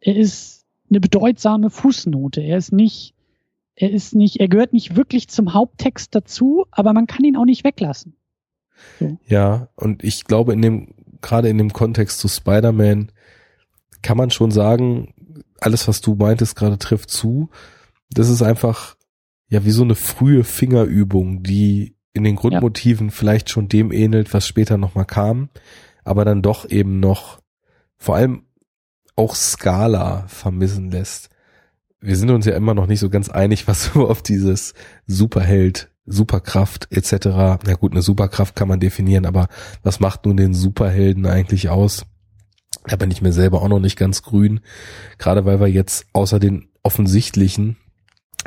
Speaker 2: er ist eine bedeutsame Fußnote. Er ist nicht, er ist nicht, er gehört nicht wirklich zum Haupttext dazu, aber man kann ihn auch nicht weglassen.
Speaker 1: Ja, und ich glaube, in dem, gerade in dem Kontext zu Spider-Man kann man schon sagen, alles, was du meintest, gerade trifft zu. Das ist einfach, ja, wie so eine frühe Fingerübung, die in den Grundmotiven vielleicht schon dem ähnelt, was später nochmal kam, aber dann doch eben noch vor allem auch Skala vermissen lässt. Wir sind uns ja immer noch nicht so ganz einig, was so auf dieses Superheld, Superkraft etc. Na gut, eine Superkraft kann man definieren, aber was macht nun den Superhelden eigentlich aus? Da bin ich mir selber auch noch nicht ganz grün. Gerade weil wir jetzt außer den offensichtlichen,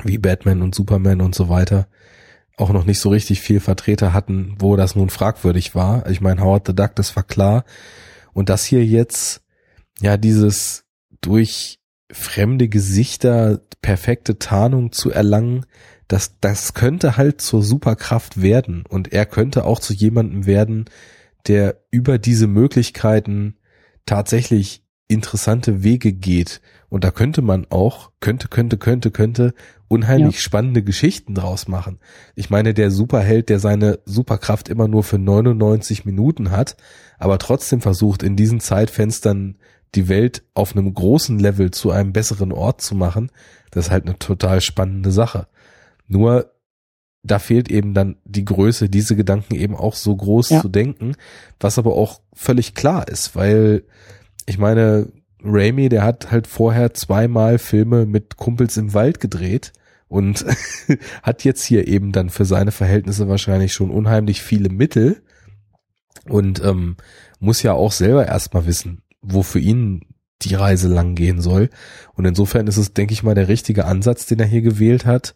Speaker 1: wie Batman und Superman und so weiter, auch noch nicht so richtig viel Vertreter hatten, wo das nun fragwürdig war. Ich meine, Howard the Duck, das war klar. Und das hier jetzt, ja, dieses durch fremde Gesichter perfekte Tarnung zu erlangen, das, das könnte halt zur Superkraft werden. Und er könnte auch zu jemandem werden, der über diese Möglichkeiten tatsächlich interessante Wege geht. Und da könnte man auch, könnte, könnte, könnte, könnte unheimlich
Speaker 2: Ja.
Speaker 1: spannende Geschichten draus machen. Ich meine, der Superheld, der seine Superkraft immer nur für 99 Minuten hat, aber trotzdem versucht, in diesen Zeitfenstern die Welt auf einem großen Level zu einem besseren Ort zu machen, das ist halt eine total spannende Sache. Nur da fehlt eben dann die Größe, diese Gedanken eben auch so groß
Speaker 2: Ja.
Speaker 1: zu denken, was aber auch völlig klar ist, weil ich meine, Raimi, der hat halt vorher zweimal Filme mit Kumpels im Wald gedreht und hat jetzt hier eben dann für seine Verhältnisse wahrscheinlich schon unheimlich viele Mittel und ähm, muss ja auch selber erstmal wissen, wo für ihn die Reise lang gehen soll. Und insofern ist es, denke ich mal, der richtige Ansatz, den er hier gewählt hat,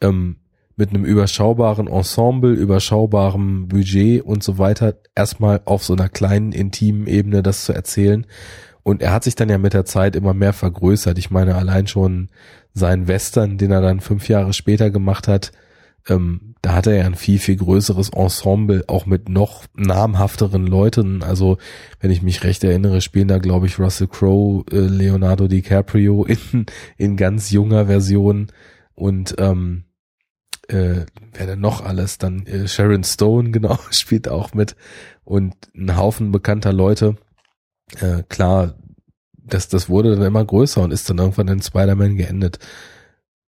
Speaker 1: ähm, mit einem überschaubaren Ensemble, überschaubarem Budget und so weiter, erstmal auf so einer kleinen, intimen Ebene das zu erzählen. Und er hat sich dann ja mit der Zeit immer mehr vergrößert. Ich meine, allein schon sein Western, den er dann fünf Jahre später gemacht hat, ähm, da hat er ja ein viel, viel größeres Ensemble, auch mit noch namhafteren Leuten. Also, wenn ich mich recht erinnere, spielen da, glaube ich, Russell Crowe, äh, Leonardo DiCaprio in, in ganz junger Version und ähm, äh, wer denn noch alles? Dann äh, Sharon Stone, genau, spielt auch mit und ein Haufen bekannter Leute. Äh, klar, das, das wurde dann immer größer und ist dann irgendwann in Spider-Man geendet.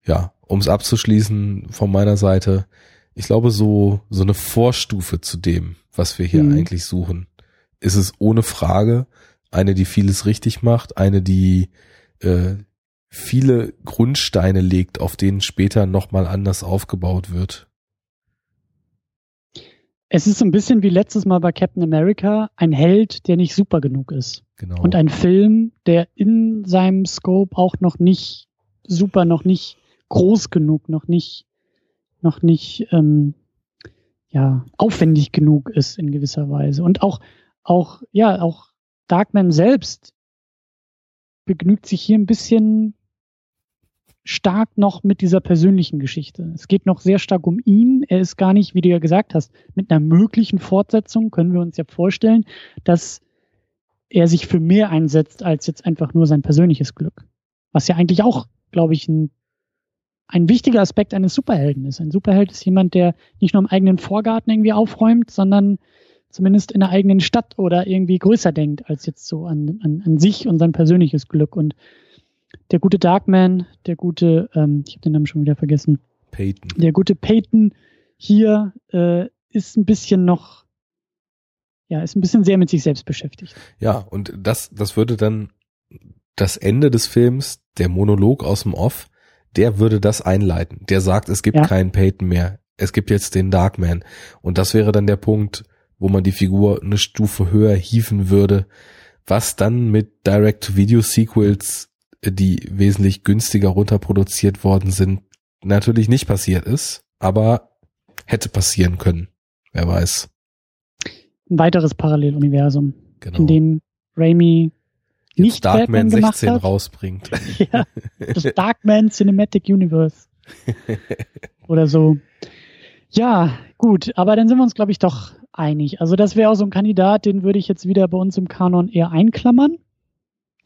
Speaker 1: Ja, um es abzuschließen von meiner Seite, ich glaube, so, so eine Vorstufe zu dem, was wir hier
Speaker 2: Mhm.
Speaker 1: eigentlich suchen, ist es ohne Frage eine, die vieles richtig macht, eine, die äh, viele Grundsteine legt, auf denen später nochmal anders aufgebaut wird.
Speaker 2: Es ist so ein bisschen wie letztes Mal bei Captain America, ein Held, der nicht super genug ist.
Speaker 1: Genau.
Speaker 2: Und ein Film, der in seinem Scope auch noch nicht super, noch nicht groß genug, noch nicht, noch nicht, ähm, ja, aufwendig genug ist in gewisser Weise. Und auch, auch, ja, auch Darkman selbst begnügt sich hier ein bisschen stark noch mit dieser persönlichen Geschichte. Es geht noch sehr stark um ihn. Er ist gar nicht, wie du ja gesagt hast, mit einer möglichen Fortsetzung können wir uns ja vorstellen, dass er sich für mehr einsetzt als jetzt einfach nur sein persönliches Glück. Was ja eigentlich auch, glaube ich, ein, ein wichtiger Aspekt eines Superhelden ist. Ein Superheld ist jemand, der nicht nur im eigenen Vorgarten irgendwie aufräumt, sondern zumindest in der eigenen Stadt oder irgendwie größer denkt als jetzt so an, an, an sich und sein persönliches Glück. Und der gute Darkman, der gute, ähm, ich habe den Namen schon wieder vergessen,
Speaker 1: Peyton.
Speaker 2: der gute Peyton hier äh, ist ein bisschen noch, ja, ist ein bisschen sehr mit sich selbst beschäftigt.
Speaker 1: Ja, und das, das würde dann das Ende des Films, der Monolog aus dem Off, der würde das einleiten. Der sagt, es gibt
Speaker 2: Ja.
Speaker 1: keinen Peyton mehr. Es gibt jetzt den Darkman. Und das wäre dann der Punkt, wo man die Figur eine Stufe höher hieven würde, was dann mit Direct-to-Video-Sequels, die wesentlich günstiger runterproduziert worden sind, natürlich nicht passiert ist, aber hätte passieren können. Wer weiß.
Speaker 2: Ein weiteres Paralleluniversum,
Speaker 1: Genau.
Speaker 2: in dem Raimi
Speaker 1: Jetzt
Speaker 2: nicht
Speaker 1: Darkman
Speaker 2: Batman gemacht
Speaker 1: 16
Speaker 2: hat.
Speaker 1: rausbringt.
Speaker 2: ja, das Darkman Cinematic Universe. Oder so. Ja, gut, aber dann sind wir uns, glaube ich, doch einig. Also das wäre auch so ein Kandidat, den würde ich jetzt wieder bei uns im Kanon eher einklammern.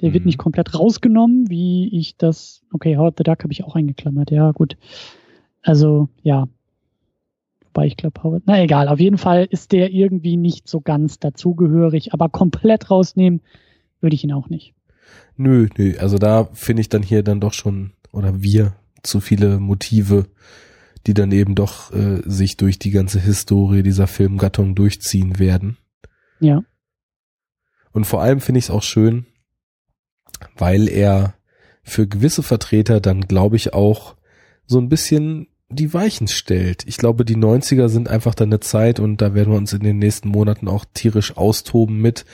Speaker 2: Der wird
Speaker 1: Mhm.
Speaker 2: nicht komplett rausgenommen, wie ich das. Okay, Howard the Duck habe ich auch eingeklammert. Ja, gut. Also, ja. Wobei ich glaube, Howard. Na egal, auf jeden Fall ist der irgendwie nicht so ganz dazugehörig, aber komplett rausnehmen würde ich ihn auch nicht.
Speaker 1: Nö, nö, also da finde ich dann hier dann doch schon, oder wir, zu viele Motive, die dann eben doch äh, sich durch die ganze Historie dieser Filmgattung durchziehen werden.
Speaker 2: Ja.
Speaker 1: Und vor allem finde ich es auch schön, weil er für gewisse Vertreter dann, glaube ich, auch so ein bisschen die Weichen stellt. Ich glaube, die 90er sind einfach dann eine Zeit und da werden wir uns in den nächsten Monaten auch tierisch austoben mit.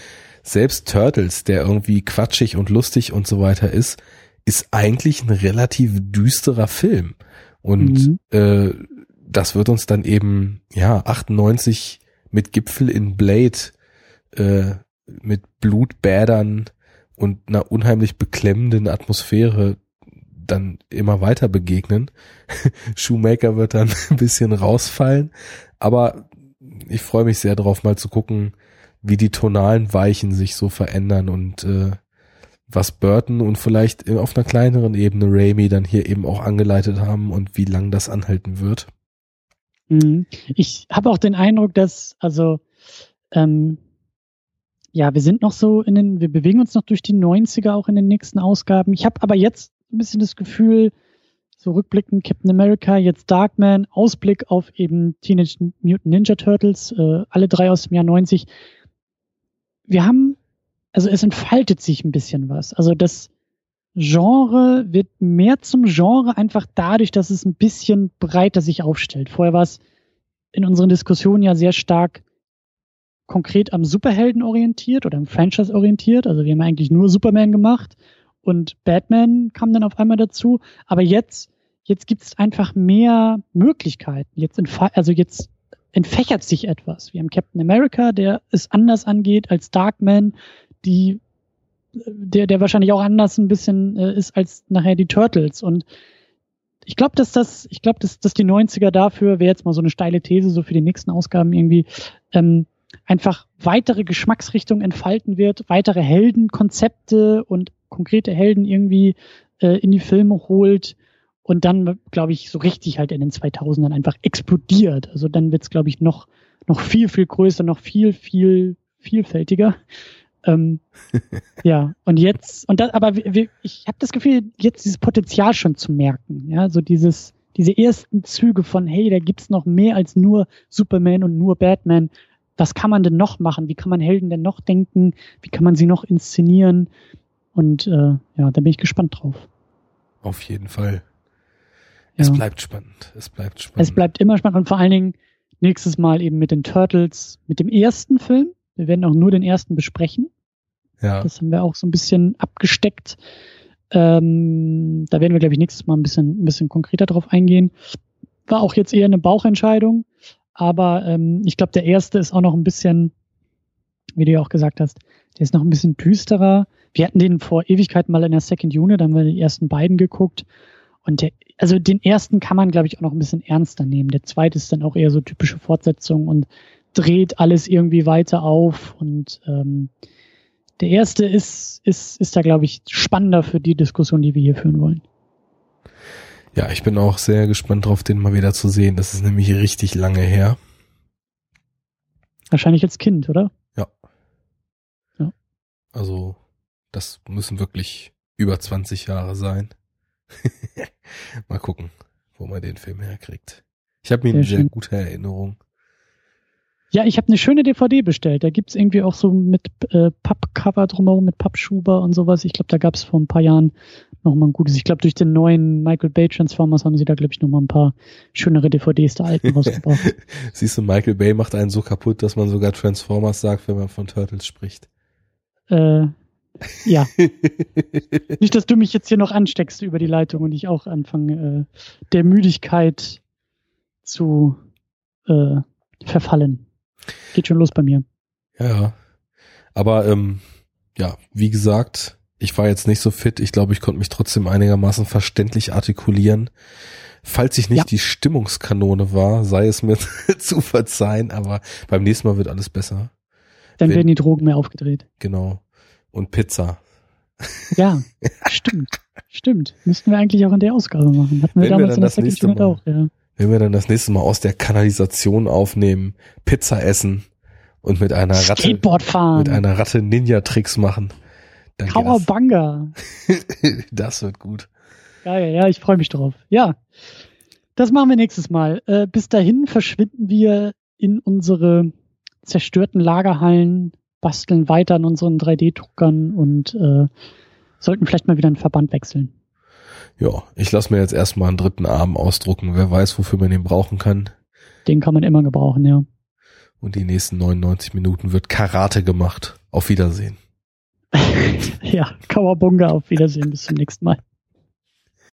Speaker 1: Selbst Turtles, der irgendwie quatschig und lustig und so weiter ist, ist eigentlich ein relativ düsterer Film. Und
Speaker 2: Mhm.
Speaker 1: äh, das wird uns dann eben, ja, 98 mit Gipfel in Blade, äh, mit Blutbädern und einer unheimlich beklemmenden Atmosphäre dann immer weiter begegnen. Shoemaker wird dann ein bisschen rausfallen, aber ich freue mich sehr drauf, mal zu gucken, wie die tonalen Weichen sich so verändern und äh, was Burton und vielleicht auf einer kleineren Ebene Raimi dann hier eben auch angeleitet haben und wie lang das anhalten wird.
Speaker 2: Mhm. Ich habe auch den Eindruck, dass, also, ähm, ja, wir sind noch so in den, wir bewegen uns noch durch die 90er auch in den nächsten Ausgaben. Ich habe aber jetzt ein bisschen das Gefühl, so rückblickend Captain America, jetzt Darkman, Ausblick auf eben Teenage Mutant Ninja Turtles, äh, alle drei aus dem Jahr 90. Wir haben, also es entfaltet sich ein bisschen was. Also das Genre wird mehr zum Genre einfach dadurch, dass es ein bisschen breiter sich aufstellt. Vorher war es in unseren Diskussionen ja sehr stark konkret am Superhelden orientiert oder am Franchise orientiert. Also wir haben eigentlich nur Superman gemacht und Batman kam dann auf einmal dazu. Aber jetzt, jetzt gibt es einfach mehr Möglichkeiten. Jetzt also jetzt entfächert sich etwas. Wir haben Captain America, der es anders angeht als Darkman, die der, der wahrscheinlich auch anders ein bisschen äh, ist als nachher die Turtles. Und ich glaube, dass das, ich glaube, dass, dass die 90er dafür, wäre jetzt mal so eine steile These, so für die nächsten Ausgaben irgendwie, ähm, einfach weitere Geschmacksrichtungen entfalten wird, weitere Heldenkonzepte und konkrete Helden irgendwie äh, in die Filme holt und dann, glaube ich, so richtig halt in den 2000ern einfach explodiert. Also dann wird es, glaube ich, noch, noch viel, viel größer, noch viel, viel vielfältiger. Ähm, ja, und jetzt, und das, aber wir, wir, ich habe das Gefühl, jetzt dieses Potenzial schon zu merken. Ja, so dieses, diese ersten Züge von, hey, da gibt's noch mehr als nur Superman und nur Batman. Was kann man denn noch machen? Wie kann man Helden denn noch denken? Wie kann man sie noch inszenieren? Und äh, ja, da bin ich gespannt drauf.
Speaker 1: Auf jeden Fall. Es
Speaker 2: Ja.
Speaker 1: bleibt spannend. Es bleibt spannend.
Speaker 2: Es bleibt immer spannend und vor allen Dingen nächstes Mal eben mit den Turtles, mit dem ersten Film. Wir werden auch nur den ersten besprechen.
Speaker 1: ja.
Speaker 2: Das haben wir auch so ein bisschen abgesteckt. Ähm, da werden wir, glaube ich, nächstes Mal ein bisschen, ein bisschen konkreter drauf eingehen. War auch jetzt eher eine Bauchentscheidung, aber ähm, ich glaube, der erste ist auch noch ein bisschen, wie du ja auch gesagt hast, der ist noch ein bisschen düsterer. Wir hatten den vor Ewigkeit mal in der Second Unit, da haben wir die ersten beiden geguckt. Und der, also den ersten kann man, glaube ich, auch noch ein bisschen ernster nehmen. Der zweite ist dann auch eher so typische Fortsetzung und dreht alles irgendwie weiter auf. Und ähm, der erste ist, ist, ist da, glaube ich, spannender für die Diskussion, die wir hier führen wollen.
Speaker 1: Ja, ich bin auch sehr gespannt drauf, den mal wieder zu sehen. Das ist nämlich richtig lange her.
Speaker 2: Wahrscheinlich als Kind, oder?
Speaker 1: Also, das müssen wirklich über 20 Jahre sein. mal gucken, wo man den Film herkriegt. Ich habe mir
Speaker 2: Sehr
Speaker 1: eine sehr
Speaker 2: schön.
Speaker 1: gute Erinnerung.
Speaker 2: Ja, ich habe eine schöne DVD bestellt. Da gibt's irgendwie auch so mit äh, Pappcover drumherum, mit Pappschuber und sowas. Ich glaube, da gab's vor ein paar Jahren nochmal ein gutes. Ich glaube, durch den neuen Michael Bay Transformers haben sie da, glaube ich, nochmal ein paar schönere DVDs der alten rausgebracht.
Speaker 1: Siehst du, Michael Bay macht einen so kaputt, dass man sogar Transformers sagt, wenn man von Turtles spricht.
Speaker 2: Äh, ja. Nicht, dass du mich jetzt hier noch ansteckst über die Leitung und ich auch anfange, äh, der Müdigkeit zu äh, verfallen. Geht schon los bei mir.
Speaker 1: Ja, ja. Aber ähm, ja, wie gesagt, ich war jetzt nicht so fit. Ich glaube, ich konnte mich trotzdem einigermaßen verständlich artikulieren. Falls ich nicht ja. die Stimmungskanone war, sei es mir zu verzeihen, aber beim nächsten Mal wird alles besser.
Speaker 2: Dann Wenn, werden die Drogen mehr aufgedreht.
Speaker 1: Genau. Und Pizza.
Speaker 2: Ja, stimmt. Stimmt. Müssten wir eigentlich auch in der Ausgabe machen. Hatten wir
Speaker 1: Wenn
Speaker 2: damals
Speaker 1: wir
Speaker 2: in
Speaker 1: der das nächste Mal, auch, ja. Wenn wir dann das nächste Mal aus der Kanalisation aufnehmen, Pizza essen und mit einer Ratte mit einer Ratte Ninja Tricks machen.
Speaker 2: Dann Kawabanga.
Speaker 1: das wird gut.
Speaker 2: Ja, ja, ja, ich freue mich drauf. Ja. Das machen wir nächstes Mal. Äh, bis dahin verschwinden wir in unsere zerstörten Lagerhallen, basteln weiter an unseren 3D-Druckern und äh, sollten vielleicht mal wieder einen Verband wechseln.
Speaker 1: Ja, ich lasse mir jetzt erstmal einen dritten Arm ausdrucken. Wer weiß, wofür man den brauchen kann.
Speaker 2: Den kann man immer gebrauchen, ja.
Speaker 1: Und die nächsten 99 Minuten wird Karate gemacht. Auf Wiedersehen.
Speaker 2: ja, Kawabunga, auf Wiedersehen. Bis zum nächsten Mal.